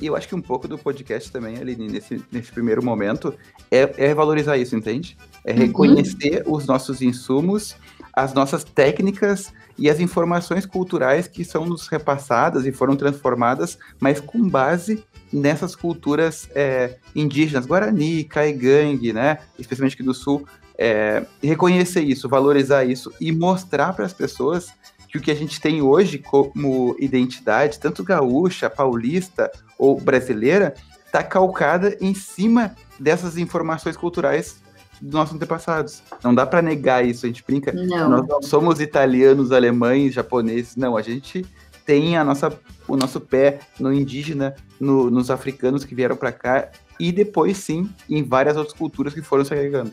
E eu acho que um pouco do podcast também, Aline, nesse, nesse primeiro momento, é, é valorizar isso, entende? É uhum. reconhecer uhum. os nossos insumos, as nossas técnicas e as informações culturais que são nos repassadas e foram transformadas, mas com base nessas culturas é, indígenas, Guarani, Caigangue, né, especialmente aqui do Sul, é, reconhecer isso, valorizar isso e mostrar para as pessoas que o que a gente tem hoje como identidade, tanto gaúcha, paulista ou brasileira, está calcada em cima dessas informações culturais dos nossos antepassados. Não dá para negar isso, a gente brinca. Não. Nós não somos italianos, alemães, japoneses, não, a gente tem a nossa, o nosso pé no indígena, no, nos africanos que vieram para cá e depois sim em várias outras culturas que foram se agregando.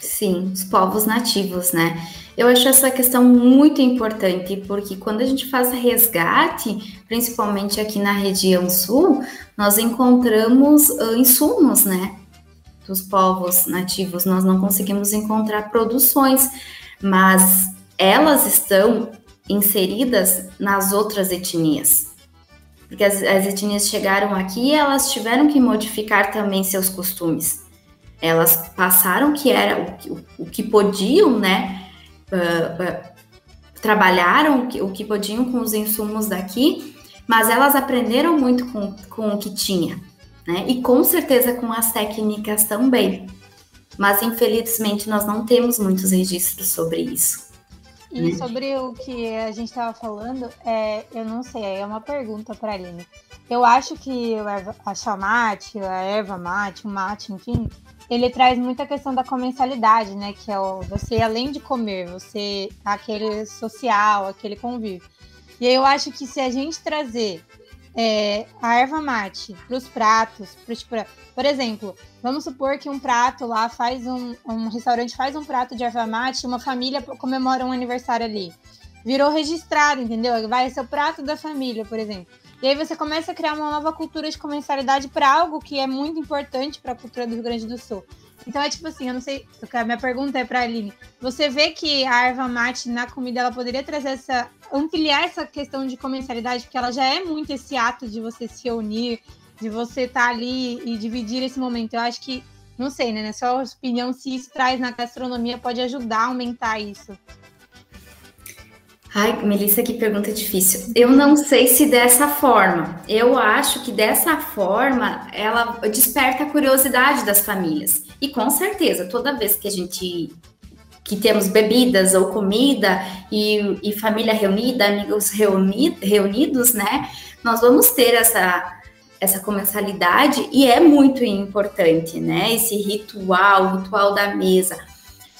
Sim, os povos nativos, né? Eu acho essa questão muito importante, porque quando a gente faz resgate, principalmente aqui na região sul, nós encontramos uh, insumos, né? Dos povos nativos, nós não conseguimos encontrar produções, mas elas estão inseridas nas outras etnias. Porque as, as etnias chegaram aqui e elas tiveram que modificar também seus costumes. Elas passaram que era o, o, o que podiam, né? Uh, uh, trabalharam o que, o que podiam com os insumos daqui, mas elas aprenderam muito com, com o que tinha né? E com certeza com as técnicas também. Mas infelizmente nós não temos muitos registros sobre isso.
E sobre o que a gente estava falando, é, eu não sei, é uma pergunta para a Aline. Eu acho que a chamate, a erva mate, o mate, enfim, ele traz muita questão da comensalidade, né? Que é o, você, além de comer, você aquele social, aquele convívio. E eu acho que se a gente trazer é, a erva mate para os pratos, pro, tipo, por exemplo, vamos supor que um prato lá faz um, um restaurante faz um prato de erva mate, uma família comemora um aniversário ali, virou registrado, entendeu? Vai ser o prato da família, por exemplo. E aí você começa a criar uma nova cultura de comensalidade para algo que é muito importante para a cultura do Rio Grande do Sul. Então é tipo assim, eu não sei, minha pergunta é para a Aline. Você vê que a erva mate na comida ela poderia trazer essa ampliar essa questão de comercialidade, porque ela já é muito esse ato de você se unir, de você estar tá ali e dividir esse momento. Eu acho que, não sei, né? Na sua opinião, se isso traz na gastronomia, pode ajudar a aumentar isso.
Ai, Melissa, que pergunta difícil. Eu não sei se dessa forma. Eu acho que dessa forma ela desperta a curiosidade das famílias. E com certeza, toda vez que a gente que temos bebidas ou comida e, e família reunida, amigos reuni, reunidos, né? Nós vamos ter essa, essa comensalidade e é muito importante, né? Esse ritual, ritual da mesa.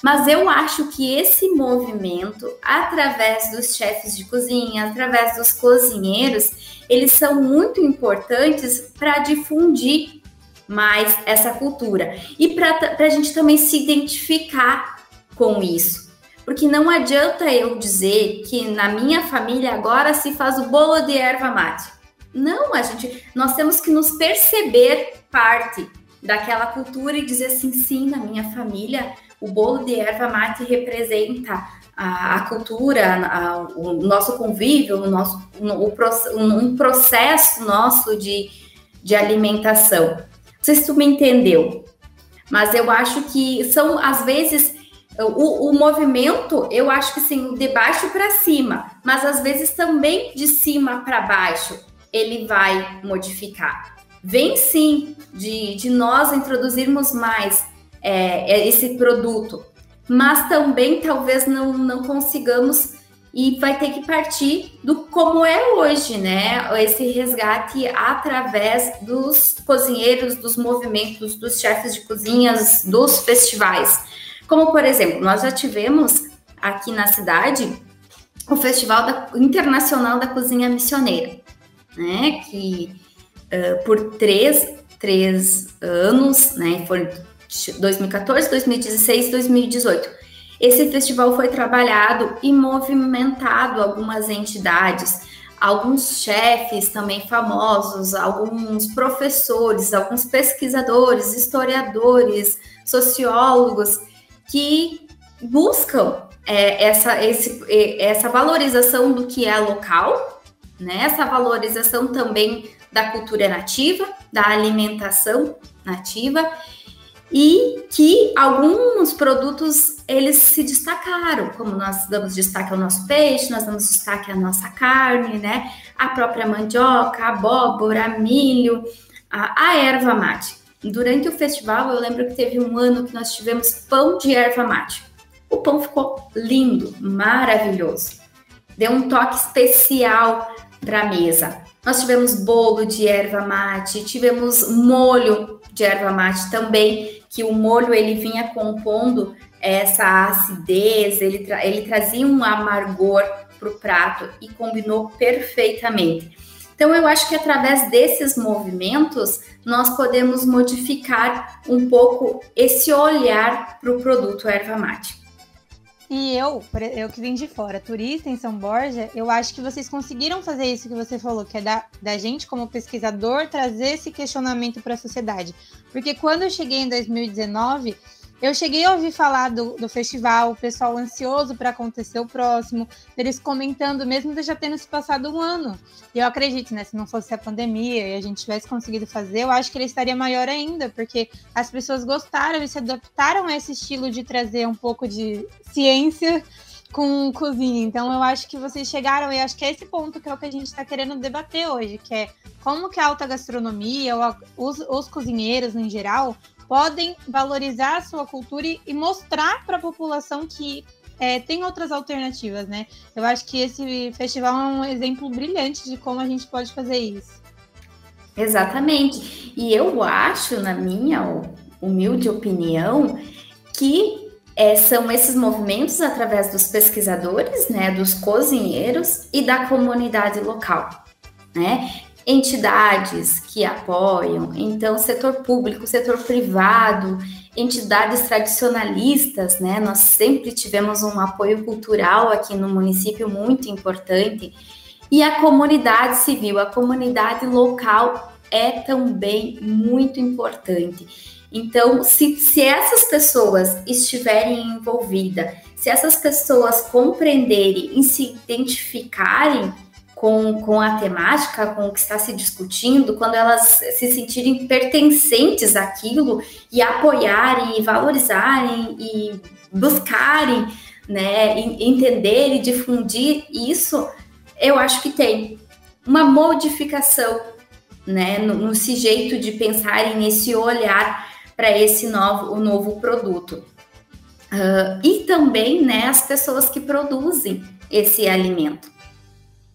Mas eu acho que esse movimento, através dos chefes de cozinha, através dos cozinheiros, eles são muito importantes para difundir mais essa cultura e para a gente também se identificar com isso. Porque não adianta eu dizer que na minha família agora se faz o bolo de erva mate. Não, a gente, nós temos que nos perceber parte daquela cultura e dizer assim, sim, na minha família o bolo de erva mate representa a, a cultura, a, o nosso convívio, o nosso, o, um processo nosso de, de alimentação. Sei se tu me entendeu, mas eu acho que são, às vezes, o, o movimento, eu acho que sim, de baixo para cima, mas às vezes também de cima para baixo ele vai modificar. Vem sim de, de nós introduzirmos mais é, é esse produto, mas também talvez não, não consigamos e vai ter que partir do como é hoje, né? Esse resgate através dos cozinheiros, dos movimentos, dos chefes de cozinhas, dos festivais. Como, por exemplo, nós já tivemos aqui na cidade o Festival da, Internacional da Cozinha Missioneira, né? Que uh, por três, três anos, né? Foi 2014, 2016, 2018. Esse festival foi trabalhado e movimentado algumas entidades, alguns chefes também famosos, alguns professores, alguns pesquisadores, historiadores, sociólogos que buscam é, essa, esse, essa valorização do que é local, né? essa valorização também da cultura nativa, da alimentação nativa, e que alguns produtos eles se destacaram, como nós damos destaque ao nosso peixe, nós damos destaque à nossa carne, né? A própria mandioca, abóbora, milho, a, a erva mate. Durante o festival, eu lembro que teve um ano que nós tivemos pão de erva mate. O pão ficou lindo, maravilhoso. Deu um toque especial para a mesa. Nós tivemos bolo de erva mate, tivemos molho de erva mate também, que o molho ele vinha compondo essa acidez, ele, tra ele trazia um amargor para o prato e combinou perfeitamente. Então, eu acho que através desses movimentos, nós podemos modificar um pouco esse olhar para o produto erva mate.
E eu, eu que vim de fora, turista em São Borja, eu acho que vocês conseguiram fazer isso que você falou, que é da, da gente, como pesquisador, trazer esse questionamento para a sociedade. Porque quando eu cheguei em 2019, eu cheguei a ouvir falar do, do festival, o pessoal ansioso para acontecer o próximo, eles comentando, mesmo já tendo se passado um ano. E eu acredito, né? Se não fosse a pandemia e a gente tivesse conseguido fazer, eu acho que ele estaria maior ainda, porque as pessoas gostaram e se adaptaram a esse estilo de trazer um pouco de ciência com cozinha. Então eu acho que vocês chegaram e acho que é esse ponto que é o que a gente está querendo debater hoje, que é como que a alta gastronomia, ou a, os, os cozinheiros em geral, podem valorizar a sua cultura e, e mostrar para a população que é, tem outras alternativas, né? Eu acho que esse festival é um exemplo brilhante de como a gente pode fazer isso.
Exatamente. E eu acho, na minha humilde opinião, que é, são esses movimentos através dos pesquisadores, né, dos cozinheiros e da comunidade local, né? Entidades que apoiam, então setor público, setor privado, entidades tradicionalistas, né? Nós sempre tivemos um apoio cultural aqui no município muito importante e a comunidade civil, a comunidade local é também muito importante. Então, se, se essas pessoas estiverem envolvidas, se essas pessoas compreenderem e se identificarem, com, com a temática, com o que está se discutindo, quando elas se sentirem pertencentes àquilo e apoiarem e valorizarem e buscarem, né, entender e difundir isso, eu acho que tem uma modificação, né, no, no jeito de pensarem nesse olhar para esse novo, o novo produto. Uh, e também, né, as pessoas que produzem esse alimento.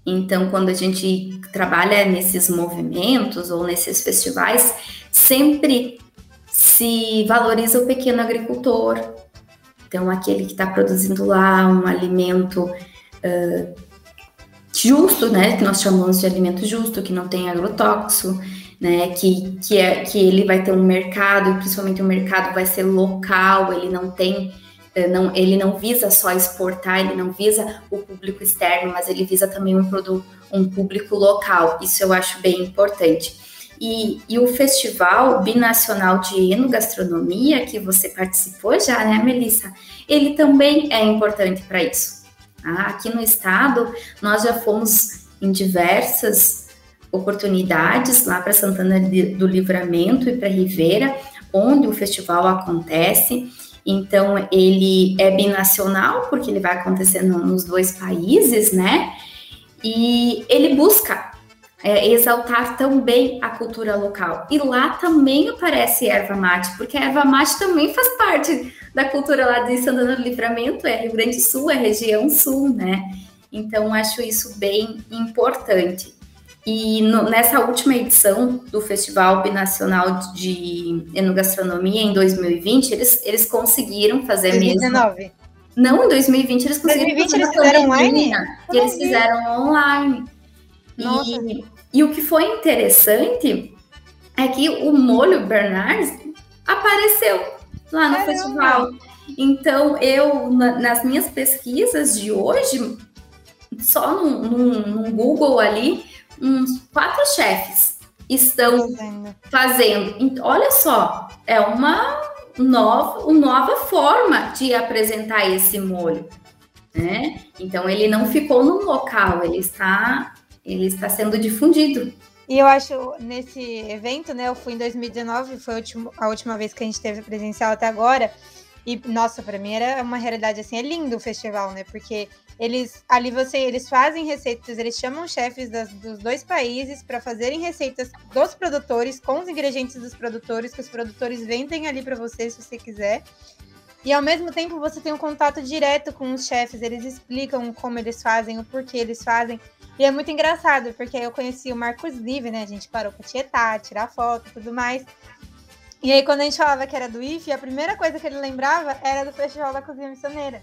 Então, quando a gente trabalha nesses movimentos ou nesses festivais, sempre se valoriza o pequeno agricultor. Então, aquele que está produzindo lá um alimento uh, justo, né? Que nós chamamos de alimento justo, que não tem agrotóxico, né? Que, que, é, que ele vai ter um mercado, e principalmente o mercado vai ser local, ele não tem não, ele não visa só exportar, ele não visa o público externo, mas ele visa também um, produto, um público local. Isso eu acho bem importante. E, e, o Festival Binacional de Enogastronomia, que você participou já, né, Melissa? Ele também é importante para isso. Tá? Aqui no estado, nós já fomos em diversas oportunidades lá para Santana do Livramento e para Ribeira, onde o festival acontece. Então, ele é binacional, porque ele vai acontecer nos dois países, né? E ele busca é, exaltar também a cultura local. E lá também aparece erva mate, porque a erva mate também faz parte da cultura lá de Santana do Livramento, é Rio Grande do Sul, é região sul, né? Então, acho isso bem importante. E no, nessa última edição do Festival Binacional de Enogastronomia, em 2020, eles, eles conseguiram fazer 2019. mesmo. Não, em 2020 eles conseguiram
2020 eles fizeram online?
E eles fizeram online. Nossa. E, e o que foi interessante é que o molho Bernardes apareceu lá no Caramba. festival. Então, eu, na, nas minhas pesquisas de hoje, só num, num, num Google ali, uns quatro chefes estão fazendo. fazendo. Olha só, é uma nova, uma nova forma de apresentar esse molho. Né? Então ele não ficou no local, ele está, ele está sendo difundido.
E eu acho, nesse evento, né? Eu fui em 2019, foi a última, a última vez que a gente teve presencial até agora. E, nossa, para mim era uma realidade assim, é lindo o festival, né? Porque eles ali você, eles fazem receitas, eles chamam chefes das, dos dois países para fazerem receitas dos produtores com os ingredientes dos produtores que os produtores vendem ali para você se você quiser. E ao mesmo tempo você tem um contato direto com os chefes, eles explicam como eles fazem, o porquê eles fazem. E é muito engraçado, porque eu conheci o Marcos Live, né? A gente parou para tietar, tirar foto e tudo mais. E aí, quando a gente falava que era do IFE, a primeira coisa que ele lembrava era do Festival da Cozinha Missioneira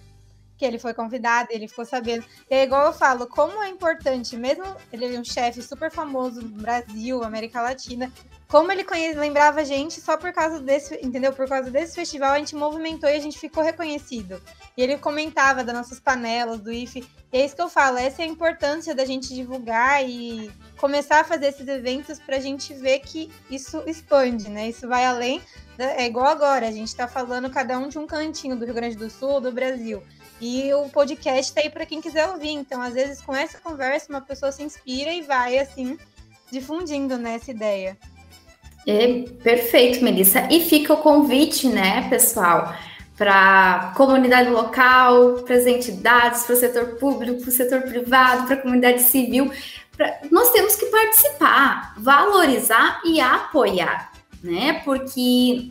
que ele foi convidado, ele ficou sabendo. E é igual eu falo, como é importante, mesmo ele é um chefe super famoso no Brasil, América Latina, como ele lembrava a gente só por causa desse, entendeu? Por causa desse festival, a gente movimentou e a gente ficou reconhecido. E ele comentava das nossas panelas, do IFE. E é isso que eu falo, essa é a importância da gente divulgar e começar a fazer esses eventos para a gente ver que isso expande, né? Isso vai além, é igual agora, a gente está falando cada um de um cantinho do Rio Grande do Sul, do Brasil. E o podcast tá aí para quem quiser ouvir. Então, às vezes, com essa conversa, uma pessoa se inspira e vai, assim, difundindo né, essa ideia.
É, perfeito, Melissa. E fica o convite, né, pessoal, para comunidade local, para as entidades, para o setor público, para o setor privado, para a comunidade civil. Pra... Nós temos que participar, valorizar e apoiar, né? Porque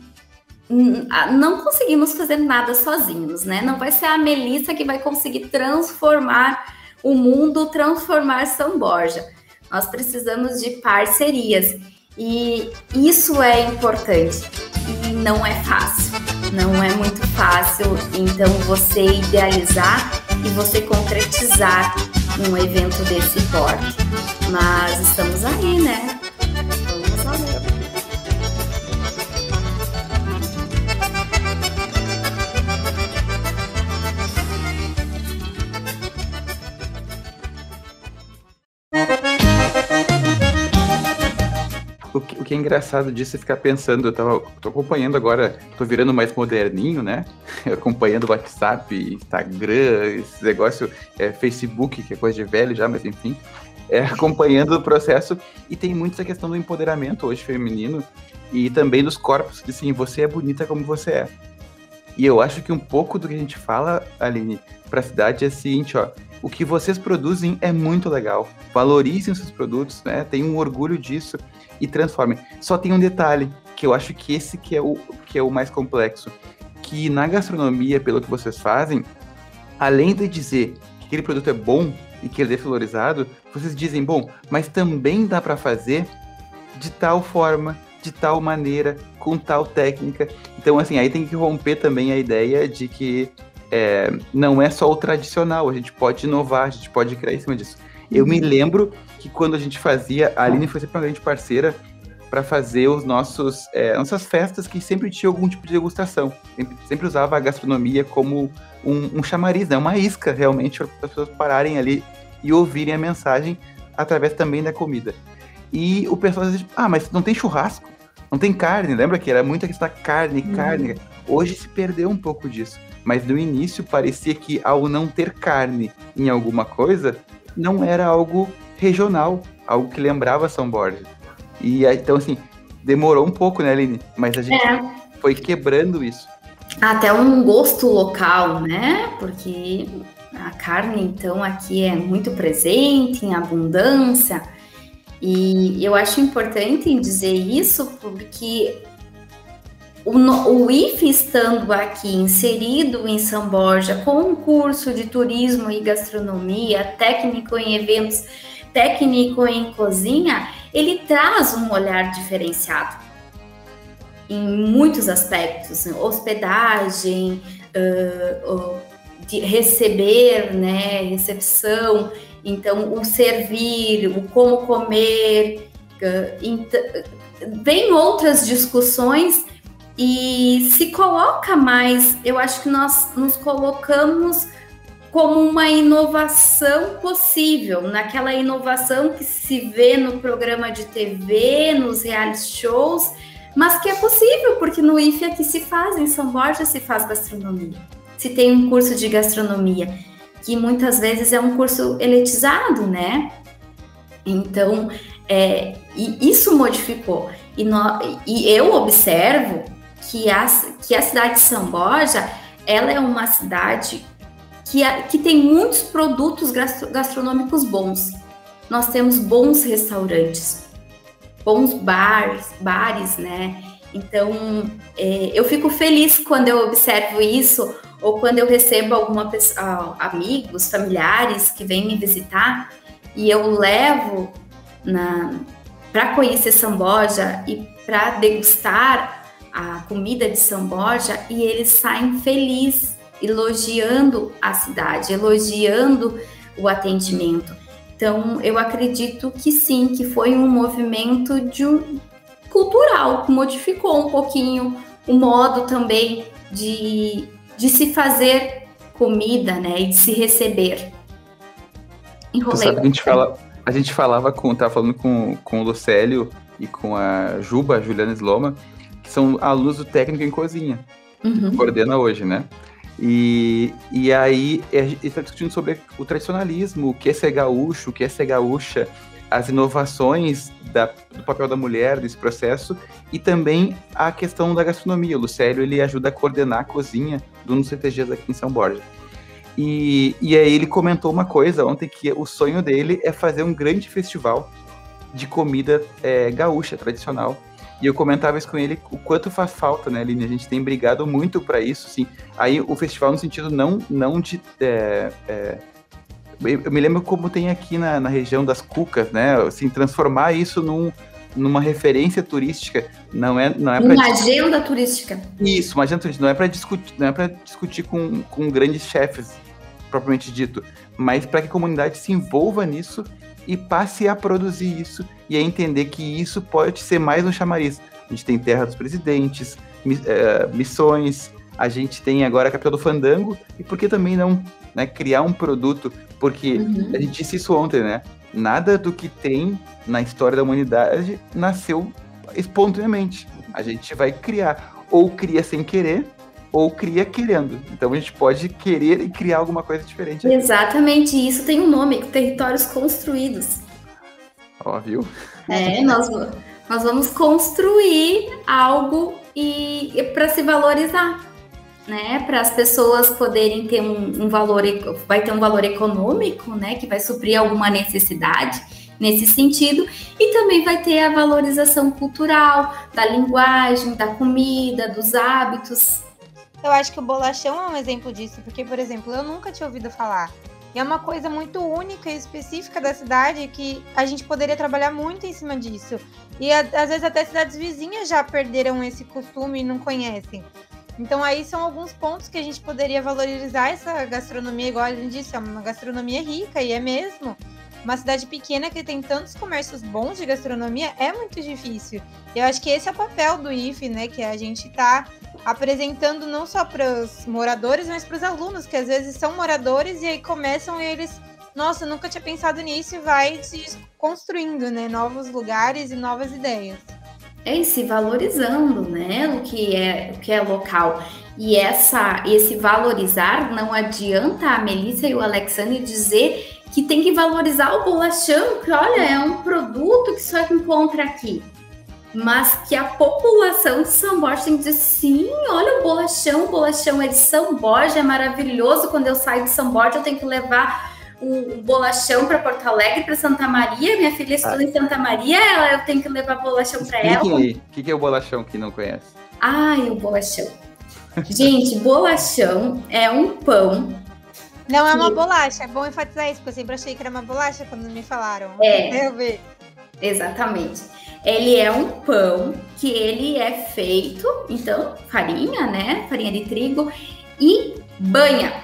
não conseguimos fazer nada sozinhos, né? Não vai ser a Melissa que vai conseguir transformar o mundo, transformar São Borja. Nós precisamos de parcerias e isso é importante e não é fácil. Não é muito fácil, então você idealizar e você concretizar um evento desse porte. Mas estamos aí, né?
O que, o que, é engraçado disso é ficar pensando, eu tava, tô acompanhando agora, tô virando mais moderninho, né? (laughs) acompanhando WhatsApp, Instagram, esse negócio, é, Facebook, que é coisa de velho já, mas enfim. é, (laughs) acompanhando o processo. E tem muito essa questão do empoderamento hoje feminino e também dos corpos, que sim, você é bonita como você é. E eu acho que um pouco do que a gente fala, Aline, para a cidade é o seguinte, ó, o que vocês produzem é muito legal. Valorizem seus produtos, né? Tenham orgulho disso e transformem. Só tem um detalhe, que eu acho que esse que é o, que é o mais complexo, que na gastronomia, pelo que vocês fazem, além de dizer que aquele produto é bom e que ele é valorizado, vocês dizem, bom, mas também dá para fazer de tal forma, de tal maneira, com tal técnica. Então, assim, aí tem que romper também a ideia de que é, não é só o tradicional, a gente pode inovar, a gente pode criar em cima disso. Eu me lembro que quando a gente fazia, a Aline foi sempre uma grande parceira para fazer os nossos é, nossas festas que sempre tinha algum tipo de degustação. Sempre, sempre usava a gastronomia como um, um chamariz, né? uma isca realmente para as pessoas pararem ali e ouvirem a mensagem através também da comida. E o pessoal diz, ah, mas não tem churrasco, não tem carne, lembra que era muita questão da carne, uhum. carne. Hoje se perdeu um pouco disso. Mas no início parecia que ao não ter carne em alguma coisa, não era algo regional, algo que lembrava São Borja. E então, assim, demorou um pouco, né, Aline? Mas a gente é. foi quebrando isso.
Até um gosto local, né? Porque a carne, então, aqui é muito presente, em abundância. E eu acho importante dizer isso porque o, o IFE estando aqui inserido em São Borja com um curso de turismo e gastronomia, técnico em eventos, técnico em cozinha, ele traz um olhar diferenciado em muitos aspectos, hospedagem, uh, uh, de receber, né, recepção, então o servir, o como comer, uh, vem outras discussões e se coloca mais, eu acho que nós nos colocamos como uma inovação possível, naquela inovação que se vê no programa de TV, nos reality shows, mas que é possível, porque no IFE aqui se faz, em São Borja se faz gastronomia. Se tem um curso de gastronomia, que muitas vezes é um curso elitizado, né? Então, é, e isso modificou. E, no, e eu observo que a, que a cidade de São Borja, ela é uma cidade que, a, que tem muitos produtos gastronômicos bons. Nós temos bons restaurantes, bons bares, bares, né? Então, é, eu fico feliz quando eu observo isso ou quando eu recebo alguma pessoa, amigos, familiares que vêm me visitar e eu levo para conhecer São Borja e para degustar a comida de São Borja e eles saem felizes, elogiando a cidade, elogiando o atendimento. Então, eu acredito que sim, que foi um movimento de um, cultural, que modificou um pouquinho o modo também de, de se fazer comida, né, e de se receber.
Enrolei. Sabe, a, gente fala, a gente falava com, tava falando com, com o Lucélio e com a Juba, a Juliana Sloma, são alunos do técnico em cozinha, uhum. que coordena hoje, né? E, e aí gente está discutindo sobre o tradicionalismo, o que é ser gaúcho, o que é ser gaúcha, as inovações da, do papel da mulher nesse processo e também a questão da gastronomia. O Lucélio ele ajuda a coordenar a cozinha do um CTGs aqui em São Borja. E, e aí ele comentou uma coisa ontem que o sonho dele é fazer um grande festival de comida é, gaúcha tradicional e eu comentava isso com ele, o quanto faz falta, né, Aline? A gente tem brigado muito para isso, sim. Aí o festival no sentido não, não de... É, é, eu me lembro como tem aqui na, na região das Cucas, né? Assim, transformar isso num, numa referência turística não é não é
uma agenda turística
isso uma agenda turística não é para discutir não é para discutir com, com grandes chefes propriamente dito mas para que a comunidade se envolva nisso e passe a produzir isso e a entender que isso pode ser mais um chamariz. A gente tem Terra dos Presidentes, é, missões, a gente tem agora a capital do Fandango, e por que também não né, criar um produto? Porque uhum. a gente disse isso ontem, né? Nada do que tem na história da humanidade nasceu espontaneamente. A gente vai criar. Ou cria sem querer, ou cria querendo. Então a gente pode querer e criar alguma coisa diferente.
Aqui. Exatamente, isso tem um nome, territórios construídos.
Ó, viu?
É, nós, nós vamos construir algo e, e para se valorizar, né? Para as pessoas poderem ter um, um, valor, vai ter um valor econômico, né? Que vai suprir alguma necessidade nesse sentido, e também vai ter a valorização cultural, da linguagem, da comida, dos hábitos.
Eu acho que o bolachão é um exemplo disso, porque, por exemplo, eu nunca tinha ouvido falar. E é uma coisa muito única e específica da cidade que a gente poderia trabalhar muito em cima disso. E às vezes até cidades vizinhas já perderam esse costume e não conhecem. Então aí são alguns pontos que a gente poderia valorizar essa gastronomia, igual a gente disse, é uma gastronomia rica e é mesmo. Uma cidade pequena que tem tantos comércios bons de gastronomia é muito difícil. Eu acho que esse é o papel do IFE, né? Que a gente está apresentando não só para os moradores, mas para os alunos, que às vezes são moradores e aí começam e eles, nossa, nunca tinha pensado nisso e vai se construindo, né? Novos lugares e novas ideias.
É, e se valorizando, né? O que é, o que é local. E essa, esse valorizar não adianta a Melissa e o Alexandre dizer que tem que valorizar o bolachão, que olha, é um produto que só encontra aqui. Mas que a população de São Borja tem que dizer, sim, olha o bolachão, o bolachão é de São Borja, é maravilhoso. Quando eu saio de São Borja, eu tenho que levar o bolachão para Porto Alegre, para Santa Maria. Minha filha estuda ah. em Santa Maria, eu tenho que levar bolachão para ela. O
que, que é o bolachão que não conhece?
Ai, o bolachão. Gente, bolachão é um pão
não é uma bolacha, é bom enfatizar isso, porque eu sempre achei que era uma bolacha quando me falaram.
É. (laughs) Eu vi. Exatamente. Ele é um pão que ele é feito, então, farinha, né? Farinha de trigo e banha.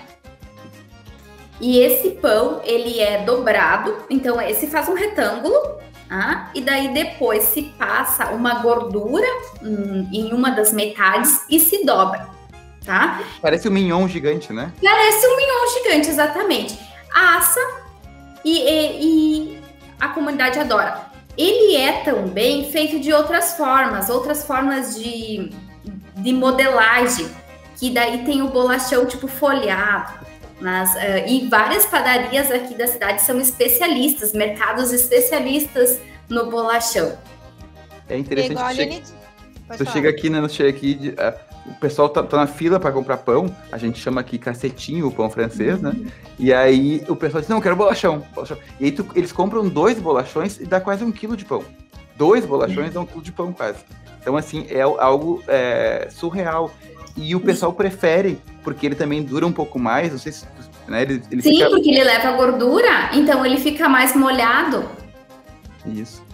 E esse pão, ele é dobrado, então esse faz um retângulo, ah, e daí depois se passa uma gordura hum, em uma das metades e se dobra tá?
Parece um mignon gigante, né?
Parece um mignon gigante, exatamente. Assa e, e, e a comunidade adora. Ele é também feito de outras formas, outras formas de, de modelagem, que daí tem o bolachão tipo folhado. Mas, uh, e várias padarias aqui da cidade são especialistas, mercados especialistas no bolachão.
É interessante. É igual Você chega aqui, né? Chega aqui, o pessoal tá, tá na fila para comprar pão, a gente chama aqui cacetinho, o pão francês, né? E aí o pessoal diz, não, quero bolachão, bolachão. E aí tu, eles compram dois bolachões e dá quase um quilo de pão. Dois bolachões dá um quilo de pão quase. Então, assim, é algo é, surreal. E o pessoal prefere, porque ele também dura um pouco mais, não sei se... Né, ele,
ele Sim, fica... porque ele leva gordura, então ele fica mais molhado.
Isso.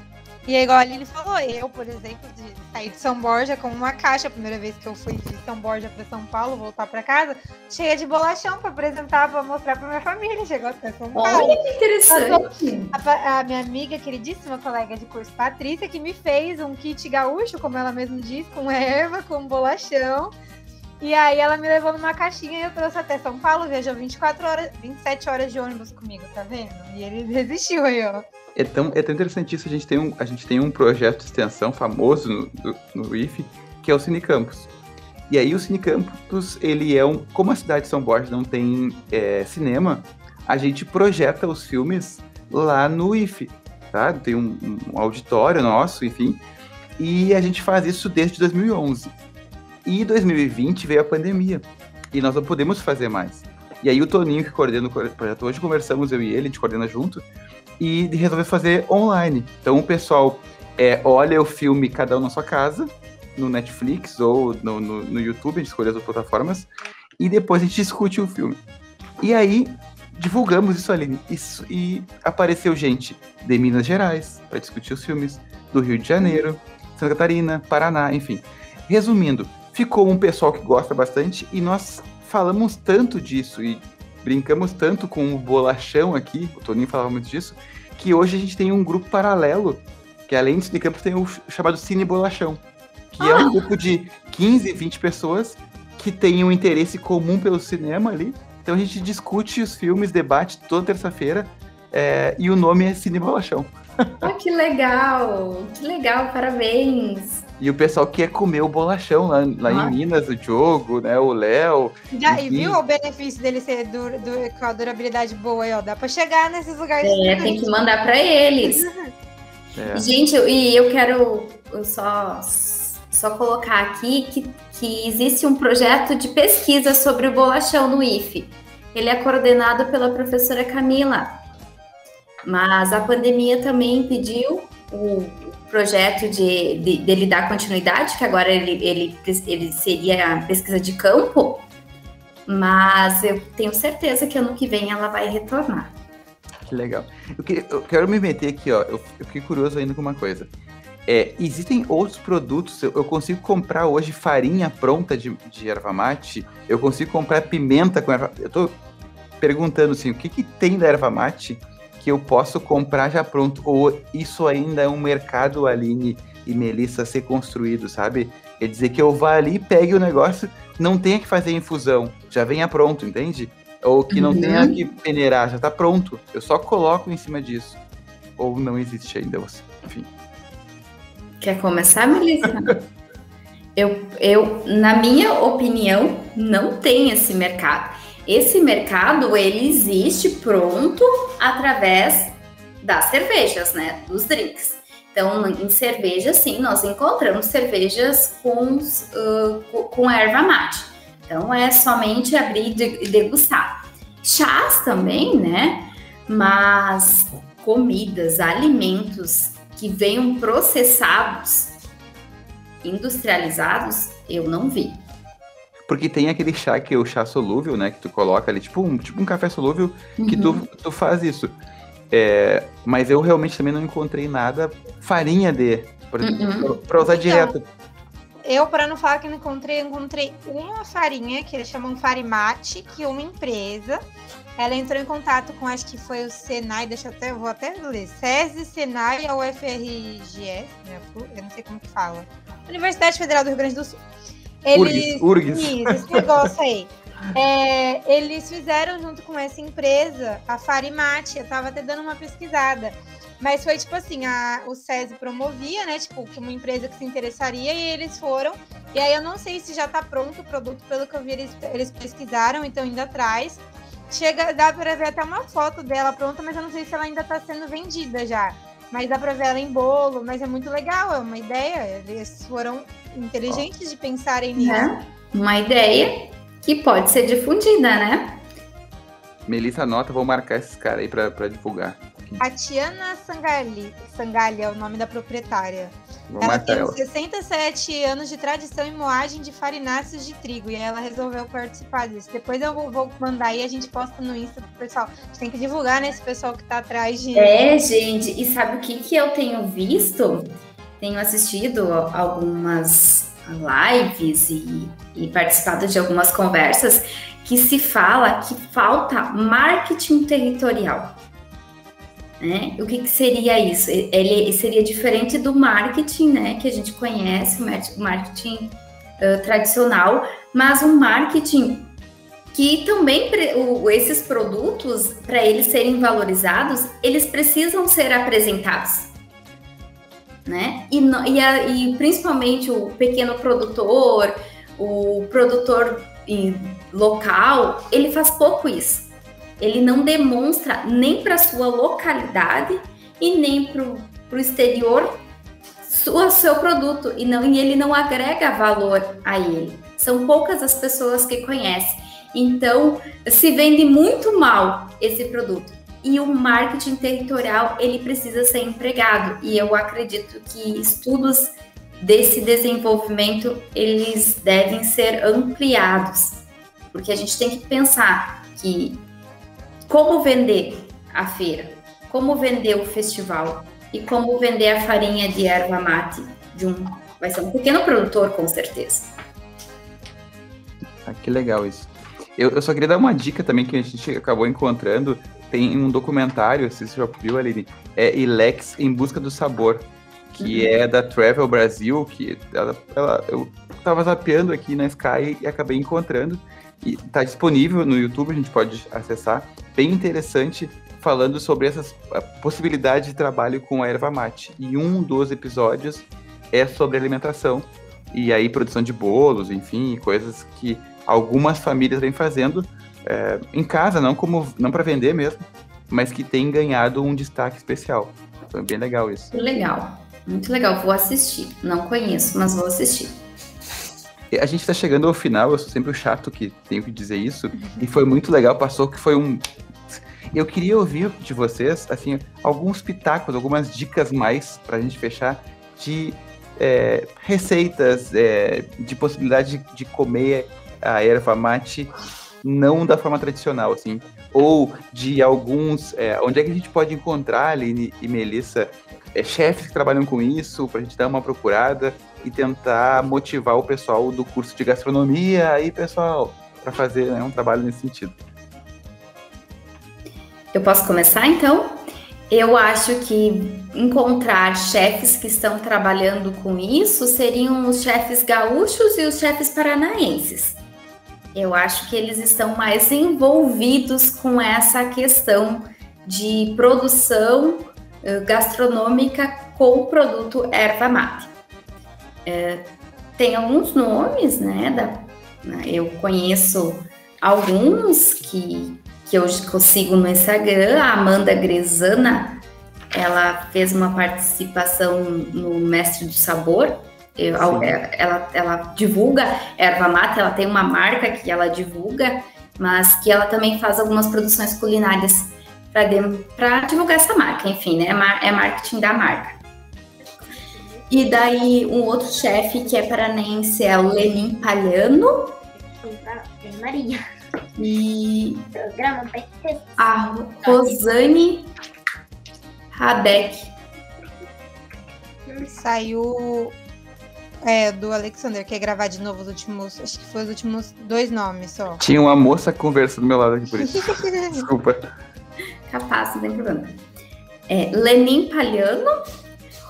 E é igual a Lili falou, eu, por exemplo, de sair de São Borja com uma caixa, a primeira vez que eu fui de São Borja para São Paulo, voltar para casa, cheia de bolachão para apresentar, para mostrar para minha família. Chegou até São Paulo.
Olha que interessante.
A, a, minha amiga, queridíssima colega de curso, Patrícia, que me fez um kit gaúcho, como ela mesma diz, com erva, com bolachão. E aí ela me levou numa caixinha e eu trouxe até São Paulo, viajou 24 horas, 27 horas de ônibus comigo, tá vendo? E ele (laughs) resistiu aí, ó.
É tão, é tão interessante isso, a gente tem um, a gente tem um projeto de extensão famoso no, no IFE, que é o Cine Campus. E aí o Cine Campus, ele é um... Como a cidade de São Borges não tem é, cinema, a gente projeta os filmes lá no IFE, tá? Tem um, um auditório nosso, enfim, e a gente faz isso desde 2011. E 2020 veio a pandemia, e nós não podemos fazer mais. E aí o Toninho, que coordena o projeto, hoje conversamos, eu e ele, a gente coordena junto, e resolver fazer online. Então o pessoal é, olha o filme cada um na sua casa, no Netflix ou no, no, no YouTube, a gente as plataformas, e depois a gente discute o filme. E aí divulgamos isso ali. Isso, e apareceu gente de Minas Gerais para discutir os filmes, do Rio de Janeiro, Santa Catarina, Paraná, enfim. Resumindo, ficou um pessoal que gosta bastante e nós falamos tanto disso e brincamos tanto com o bolachão aqui, o Toninho falava muito disso, que hoje a gente tem um grupo paralelo, que além de Cinecampo tem o chamado Cine Bolachão, que ah. é um ah! grupo de 15, 20 pessoas que têm um interesse comum pelo cinema ali. Então a gente discute os filmes, debate toda terça-feira, é, e o nome é Cine Bolachão.
Ah, que legal! Que legal, parabéns!
E o pessoal quer comer o bolachão lá, lá ah. em Minas, o Diogo, né? O Léo.
E viu o benefício dele ser du, du, com a durabilidade boa aí, ó? Dá pra chegar nesses lugares.
É, tem que mandar para eles. (laughs) É. Gente, e eu quero só, só colocar aqui que, que existe um projeto de pesquisa sobre o bolachão no IFE. Ele é coordenado pela professora Camila. Mas a pandemia também impediu o projeto de, de, dele dar continuidade, que agora ele, ele, ele seria pesquisa de campo, mas eu tenho certeza que ano que vem ela vai retornar.
Que legal. Eu, que, eu quero me meter aqui, ó. Eu, eu, fiquei curioso ainda com uma coisa. É, existem outros produtos, eu, eu, consigo comprar hoje farinha pronta de, de erva mate, eu consigo comprar pimenta com erva. Eu tô perguntando assim, o que, que tem da erva mate que eu posso comprar já pronto? Ou isso ainda é um mercado, Aline e Melissa, a ser construído, sabe? Quer dizer que eu vá ali, pegue o negócio, não tenha que fazer infusão, já venha pronto, entende? Ou que não uhum. tenha que peneirar, já tá pronto. Eu só coloco em cima disso. Ou não existe ainda, enfim.
Quer começar, Melissa? (laughs) eu, eu, na minha opinião, não tem esse mercado. Esse mercado ele existe pronto através das cervejas, né? Dos drinks. Então, em cerveja, sim, nós encontramos cervejas com, uh, com erva mate. Então, é somente abrir e degustar. Chás também, né? Mas comidas, alimentos que venham processados, industrializados, eu não vi.
Porque tem aquele chá que é o chá solúvel, né? Que tu coloca ali, tipo um, tipo um café solúvel, uhum. que tu, uhum. tu faz isso. É, mas eu realmente também não encontrei nada farinha de, para uhum. usar então, direto.
Eu, para não falar que não encontrei, encontrei uma farinha que eles chamam Farimate, que uma empresa, ela entrou em contato com, acho que foi o Senai, deixa eu até, vou até ler, SESI, Senai ou UFRGS, né, eu não sei como que fala, Universidade Federal do Rio Grande do Sul.
Eles, Urgs.
Isso, esse negócio aí. É, eles fizeram junto com essa empresa a Farimate. Eu tava até dando uma pesquisada. Mas foi tipo assim, a, o SESI promovia, né? Tipo, que uma empresa que se interessaria e eles foram. E aí eu não sei se já tá pronto o produto, pelo que eu vi, eles, eles pesquisaram, então ainda atrás. Chega, dá pra ver até uma foto dela pronta, mas eu não sei se ela ainda tá sendo vendida já. Mas dá pra ver ela em bolo, mas é muito legal, é uma ideia. Eles foram inteligentes de pensarem nisso. É,
uma ideia que pode ser difundida, né?
Melissa anota, vou marcar esses caras aí pra, pra divulgar.
A Tiana Sangali, Sangali é o nome da proprietária. Vou ela tem ela. 67 anos de tradição em moagem de farináceos de trigo e ela resolveu participar disso. Depois eu vou mandar e a gente posta no Insta pro pessoal. A gente tem que divulgar, né, esse pessoal que tá atrás de.
É, gente, e sabe o que, que eu tenho visto? Tenho assistido algumas lives e, e participado de algumas conversas que se fala que falta marketing territorial. Né? O que, que, seria isso? Ele seria diferente do marketing, né, que a gente conhece, o marketing uh, tradicional, mas um marketing que também o, esses produtos, para eles serem valorizados, eles precisam ser apresentados. Né? E, e, a, e principalmente o pequeno produtor, o produtor local, ele faz pouco isso ele não demonstra nem para sua localidade e nem para o exterior o seu produto e não e ele não agrega valor a ele. São poucas as pessoas que conhecem. Então, se vende muito mal esse produto. E o marketing territorial, ele precisa ser empregado. E eu acredito que estudos desse desenvolvimento, eles devem ser ampliados. Porque a gente tem que pensar que como vender a feira, como vender o festival e como vender a farinha de erva mate de um vai ser um pequeno produtor com certeza.
Ah, que legal isso. Eu, eu, só queria dar uma dica também que a gente acabou encontrando. Tem um documentário, se você já viu, Aline, é Ilex em Busca do Sabor, que uhum. é da Travel Brasil, que ela, ela, eu tava zapeando aqui na Sky e acabei encontrando. E tá disponível no YouTube, a gente pode acessar. Bem interessante, falando sobre essas possibilidades de trabalho com a erva mate. E um dos episódios é sobre alimentação. E aí, produção de bolos, enfim, coisas que algumas famílias vêm fazendo é, em casa, não como não para vender mesmo, mas que tem ganhado um destaque especial. Foi bem legal isso.
Legal, muito legal. Vou assistir. Não conheço, mas vou assistir.
A gente está chegando ao final, eu sou sempre o chato que tenho que dizer isso, e foi muito legal, passou que foi um. Eu queria ouvir de vocês, assim, alguns pitacos, algumas dicas mais para a gente fechar de é, receitas, é, de possibilidade de, de comer a erva mate não da forma tradicional, assim, ou de alguns, é, onde é que a gente pode encontrar, Aline e Melissa, é, chefes que trabalham com isso, para a gente dar uma procurada e tentar motivar o pessoal do curso de gastronomia aí, pessoal, para fazer né, um trabalho nesse sentido.
Eu posso começar então? Eu acho que encontrar chefes que estão trabalhando com isso seriam os chefes gaúchos e os chefes paranaenses. Eu acho que eles estão mais envolvidos com essa questão de produção eh, gastronômica com o produto erva mate. É, tem alguns nomes, né? Da, né, eu conheço alguns que, que eu consigo no Instagram. A Amanda Grezana, ela fez uma participação no Mestre do Sabor. Eu, ela, ela divulga erva mate, ela tem uma marca que ela divulga, mas que ela também faz algumas produções culinárias para divulgar essa marca, enfim, né? É marketing da marca. E daí um outro chefe que é paranense é o Lenin Palhano.
Maria.
E a Rosane Radek.
Saiu é, do Alexander, que é gravar de novo os últimos. Acho que foi os últimos dois nomes só.
Tinha uma moça conversando do meu lado aqui por isso. (laughs) Desculpa.
Capaz, não tem problema. É, Lenin Palhano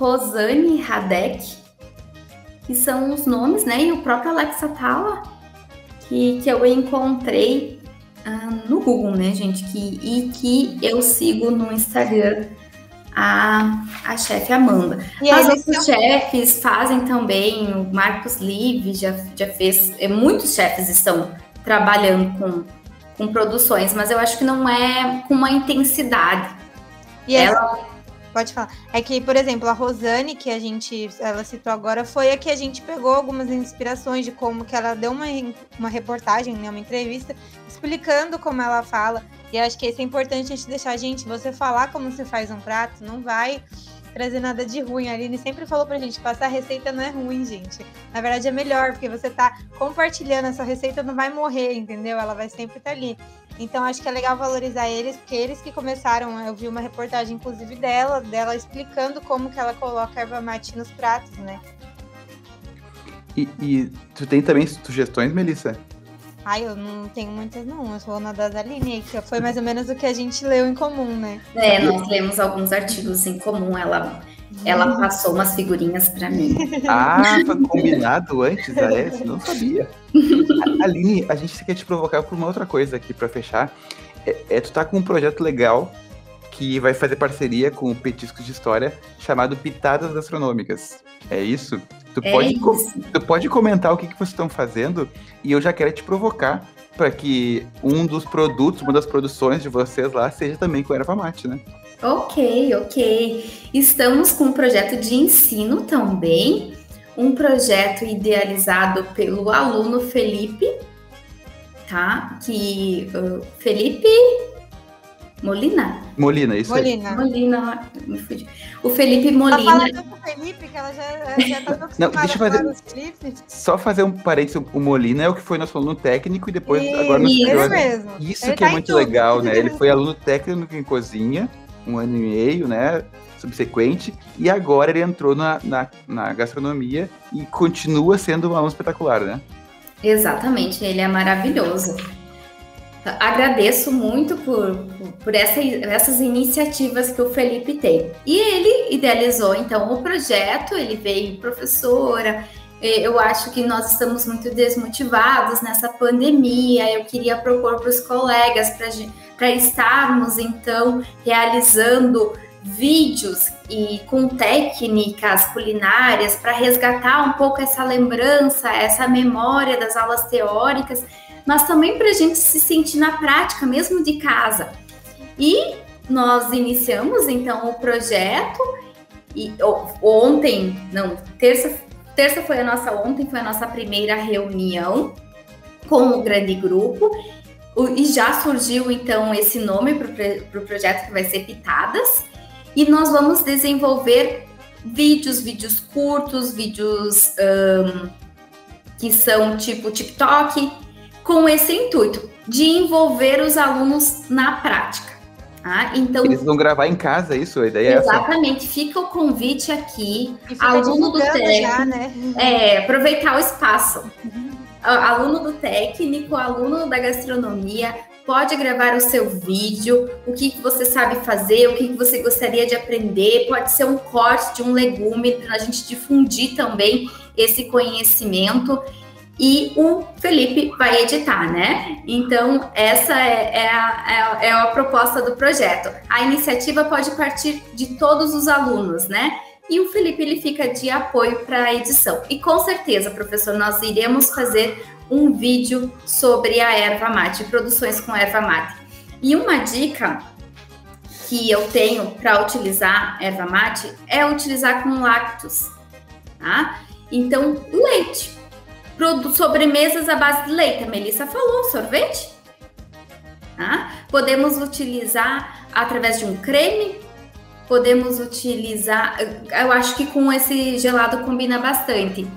Rosane Radek, que são os nomes, né? E o próprio Alexa Tala, que, que eu encontrei uh, no Google, né, gente? Que, e que eu sigo no Instagram a, a chefe Amanda. E Mas outros são... chefes fazem também, o Marcos Live já, já fez, é, muitos chefes estão trabalhando com, com produções, mas eu acho que não é com uma intensidade.
E ela, Pode falar. É que, por exemplo, a Rosane, que a gente, ela citou agora, foi a que a gente pegou algumas inspirações de como que ela deu uma, uma reportagem, né, uma entrevista, explicando como ela fala. E acho que isso é importante a gente deixar, gente, você falar como você faz um prato, não vai trazer nada de ruim. A Aline sempre falou pra gente, passar receita não é ruim, gente. Na verdade é melhor, porque você tá compartilhando essa receita, não vai morrer, entendeu? Ela vai sempre estar tá ali. Então acho que é legal valorizar eles, porque eles que começaram, eu vi uma reportagem inclusive dela, dela explicando como que ela coloca erva mate nos pratos, né?
E, e tu tem também sugestões, Melissa?
Ai, eu não tenho muitas, não. Eu sou na das Aline, que foi mais ou menos o que a gente leu em comum, né?
É, nós lemos alguns artigos em comum. Ela, ela passou umas figurinhas para mim.
Ah, foi combinado antes, ah, é? Não sabia. Aline, a gente quer te provocar por uma outra coisa aqui para fechar. É, é, tu tá com um projeto legal que vai fazer parceria com o Petiscos de História chamado Pitadas Gastronômicas. É isso? Tu, é pode, isso. tu pode comentar o que, que vocês estão fazendo e eu já quero te provocar para que um dos produtos, uma das produções de vocês lá seja também com erva mate, né?
Ok, ok. Estamos com um projeto de ensino também, um projeto idealizado pelo aluno Felipe, tá? Que uh, Felipe Molina?
Molina, isso
Molina. aí. Molina, me fudi. O Felipe Molina.
Tá o Felipe, que ela já, já tá (laughs)
Não, deixa eu fazer. Só fazer um parênteses, o Molina é o que foi nosso aluno técnico e depois e, agora no
Isso mesmo.
Isso Ele que é tá é muito tudo. legal, né? Ele foi aluno técnico em cozinha, um ano e meio, né? Subsequente, e agora ele entrou na, na, na gastronomia e continua sendo um aluno espetacular, né?
Exatamente, ele é maravilhoso. Agradeço muito por, por, essa, essas iniciativas que o Felipe tem. E ele idealizou, então, o projeto, ele veio professora. Eu acho que nós estamos muito desmotivados nessa pandemia. Eu queria propor para os colegas para estarmos, então, realizando vídeos e com técnicas culinárias para resgatar um pouco essa lembrança, essa memória das aulas teóricas mas também para a gente se sentir na prática, mesmo de casa. E nós iniciamos então o projeto e ontem, não, terça, terça foi a nossa ontem foi a nossa primeira reunião com o grande grupo e já surgiu então esse nome para o pro projeto que vai ser Pitadas e nós vamos desenvolver vídeos, vídeos curtos, vídeos um, que são tipo TikTok, com esse intuito de envolver os alunos na prática. Tá? Então,
Eles vão gravar em casa, isso? A ideia
exatamente,
é essa?
fica o convite aqui, aluno do técnico, né? é, aproveitar o espaço. Uhum. Aluno do técnico, aluno da gastronomia, pode gravar o seu vídeo, o que, que você sabe fazer, o que, que você gostaria de aprender, pode ser um corte de um legume para a gente difundir também esse conhecimento. E o Felipe vai editar, né? Então, essa é, é, a, é, é a proposta do projeto. A iniciativa pode partir de todos os alunos, né? e o Felipe ele fica de apoio para a edição. E com certeza, professor, nós iremos fazer um vídeo sobre a erva mate, produções com erva mate. E uma dica que eu tenho para utilizar erva mate é utilizar com lácteos, tá? Então, leite. Sobremesas à base de leite. A Melissa falou, sorvete. Tá? Podemos utilizar através de um creme, podemos utilizar, eu acho que com esse gelado combina bastante,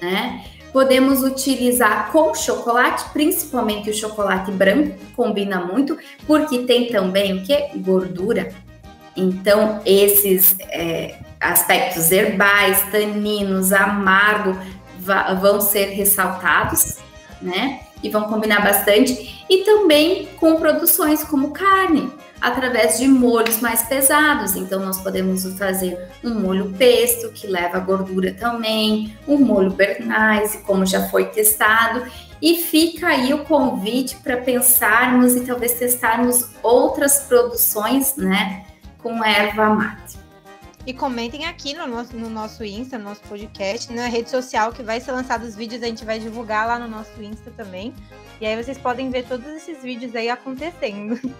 né? Podemos utilizar com chocolate, principalmente o chocolate branco, combina muito, porque tem também o que? Gordura. Então, esses é, aspectos herbais, taninos, amargo, vão ser ressaltados, né? E vão combinar bastante. E também com produções como carne através de molhos mais pesados. Então, nós podemos fazer um molho pesto, que leva gordura também, um molho bernaise, como já foi testado. E fica aí o convite para pensarmos e talvez testarmos outras produções, né, com erva mate.
E comentem aqui no nosso, no nosso Insta, no nosso podcast, na rede social que vai ser lançado os vídeos, a gente vai divulgar lá no nosso Insta também. E aí vocês podem ver todos esses vídeos aí acontecendo. (laughs)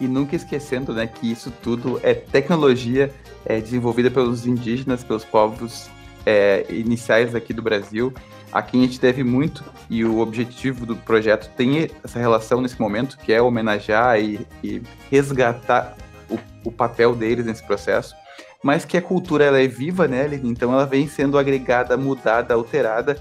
E nunca esquecendo né, que isso tudo é tecnologia é, desenvolvida pelos indígenas, pelos povos é, iniciais aqui do Brasil, a quem a gente deve muito, e o objetivo do projeto tem essa relação nesse momento, que é homenagear e, e resgatar o, o, papel deles nesse processo, mas que a cultura ela é viva, né, então ela vem sendo agregada, mudada, alterada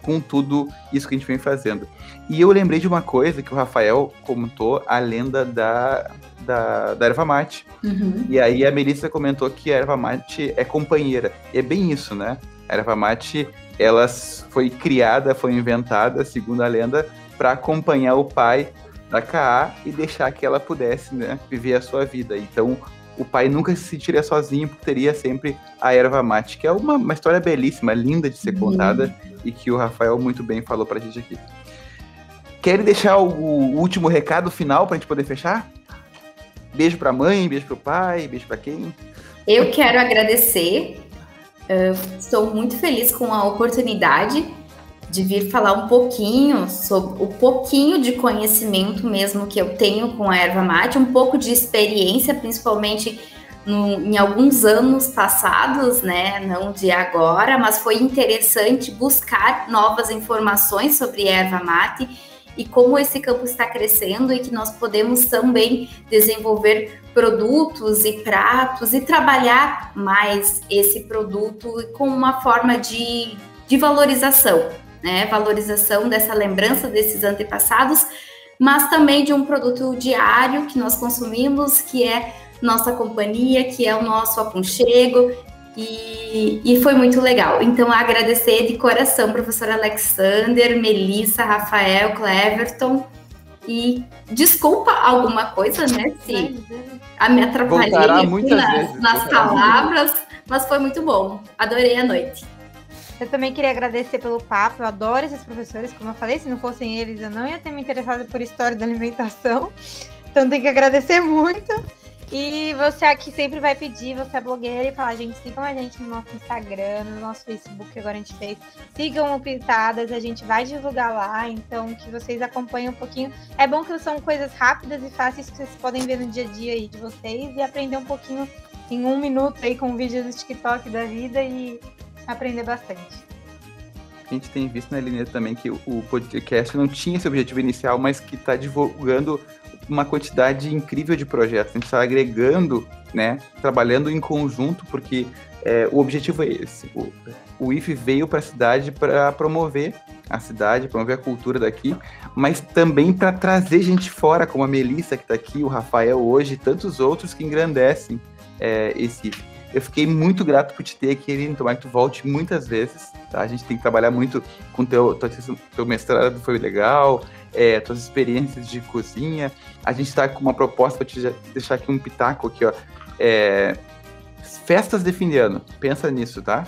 com tudo isso que a gente vem fazendo. E eu lembrei de uma coisa que o Rafael comentou, a lenda da, da, da erva mate. Uhum. E aí a Melissa comentou que a erva mate é companheira. E é bem isso, né? A erva mate, ela foi criada, foi inventada, segundo a lenda, para acompanhar o pai da Kaa e deixar que ela pudesse né, viver a sua vida. Então, o pai nunca se sentiria sozinho, porque teria sempre a erva mate, que é uma, uma história belíssima, linda de ser uhum. contada e que o Rafael muito bem falou pra gente aqui. Querem deixar o, o último recado final pra gente poder fechar? Beijo pra mãe, beijo pro pai, beijo pra quem?
Eu quero agradecer. Uh, estou muito feliz com a oportunidade de vir falar um pouquinho sobre o pouquinho de conhecimento mesmo que eu tenho com a erva mate, um pouco de experiência, principalmente no, em alguns anos passados, né, não de agora, mas foi interessante buscar novas informações sobre erva mate e como esse campo está crescendo e que nós podemos também desenvolver produtos e pratos e trabalhar mais esse produto com uma forma de, de valorização, né? Valorização dessa lembrança desses antepassados, mas também de um produto diário que nós consumimos, que é nossa companhia, que é o nosso aconchego, e, e foi muito legal. Então, agradecer de coração, professor Alexander, Melissa, Rafael, Cleverton. E desculpa alguma coisa, né? Se a me atrapalhei nas, nas palavras, mas foi muito bom. Adorei a noite.
Eu também queria agradecer pelo papo. Eu adoro esses professores. Como eu falei, se não fossem eles, eu não ia ter me interessado por história da alimentação. (laughs) Então, tem que agradecer muito. E você aqui sempre vai pedir, você é blogueira, e falar, gente, sigam a gente no nosso Instagram, no nosso Facebook, agora a gente fez. Sigam o Pitadas, a gente vai divulgar lá, então que vocês acompanhem um pouquinho. É bom que são coisas rápidas e fáceis que vocês podem ver no dia a dia aí de vocês e aprender um pouquinho em um minuto aí com vídeos do TikTok da vida e aprender bastante.
A gente tem visto na linha também que o podcast não tinha esse objetivo inicial, mas que está divulgando uma quantidade incrível de projetos. A gente está agregando, né, trabalhando em conjunto, porque é, o objetivo é esse. O, o IF veio para a cidade para promover a cidade, promover a cultura daqui, mas também para trazer gente fora, como a Melissa que está aqui, o Rafael hoje, e tantos outros que engrandecem é, esse IF. Eu fiquei muito grato por te ter aqui, Eline. Tomara que tu volte muitas vezes. Tá? A gente tem que trabalhar muito com teu, teu, teu mestrado, foi legal, é, tuas experiências de cozinha. A gente está com uma proposta para te deixar aqui um pitaco aqui, ó. É, festas de fim de ano. Pensa nisso, tá?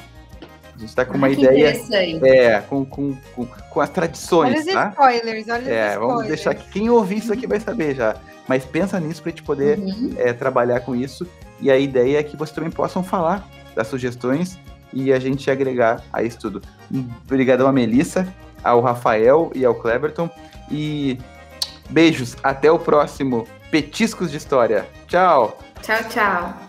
A gente está com ah, uma ideia. É, com, com, com, com, as tradições. Olha os
tá? spoilers, olha os
é,
spoilers.
Vamos deixar que quem ouvir isso aqui vai saber já. Mas pensa nisso para a gente poder uhum. é, trabalhar com isso. E a ideia é que vocês também possam falar das sugestões e a gente agregar a isso tudo. Obrigadão a Melissa, ao Rafael e ao Cleberton. E beijos, até o próximo Petiscos de História. Tchau!
Tchau, tchau.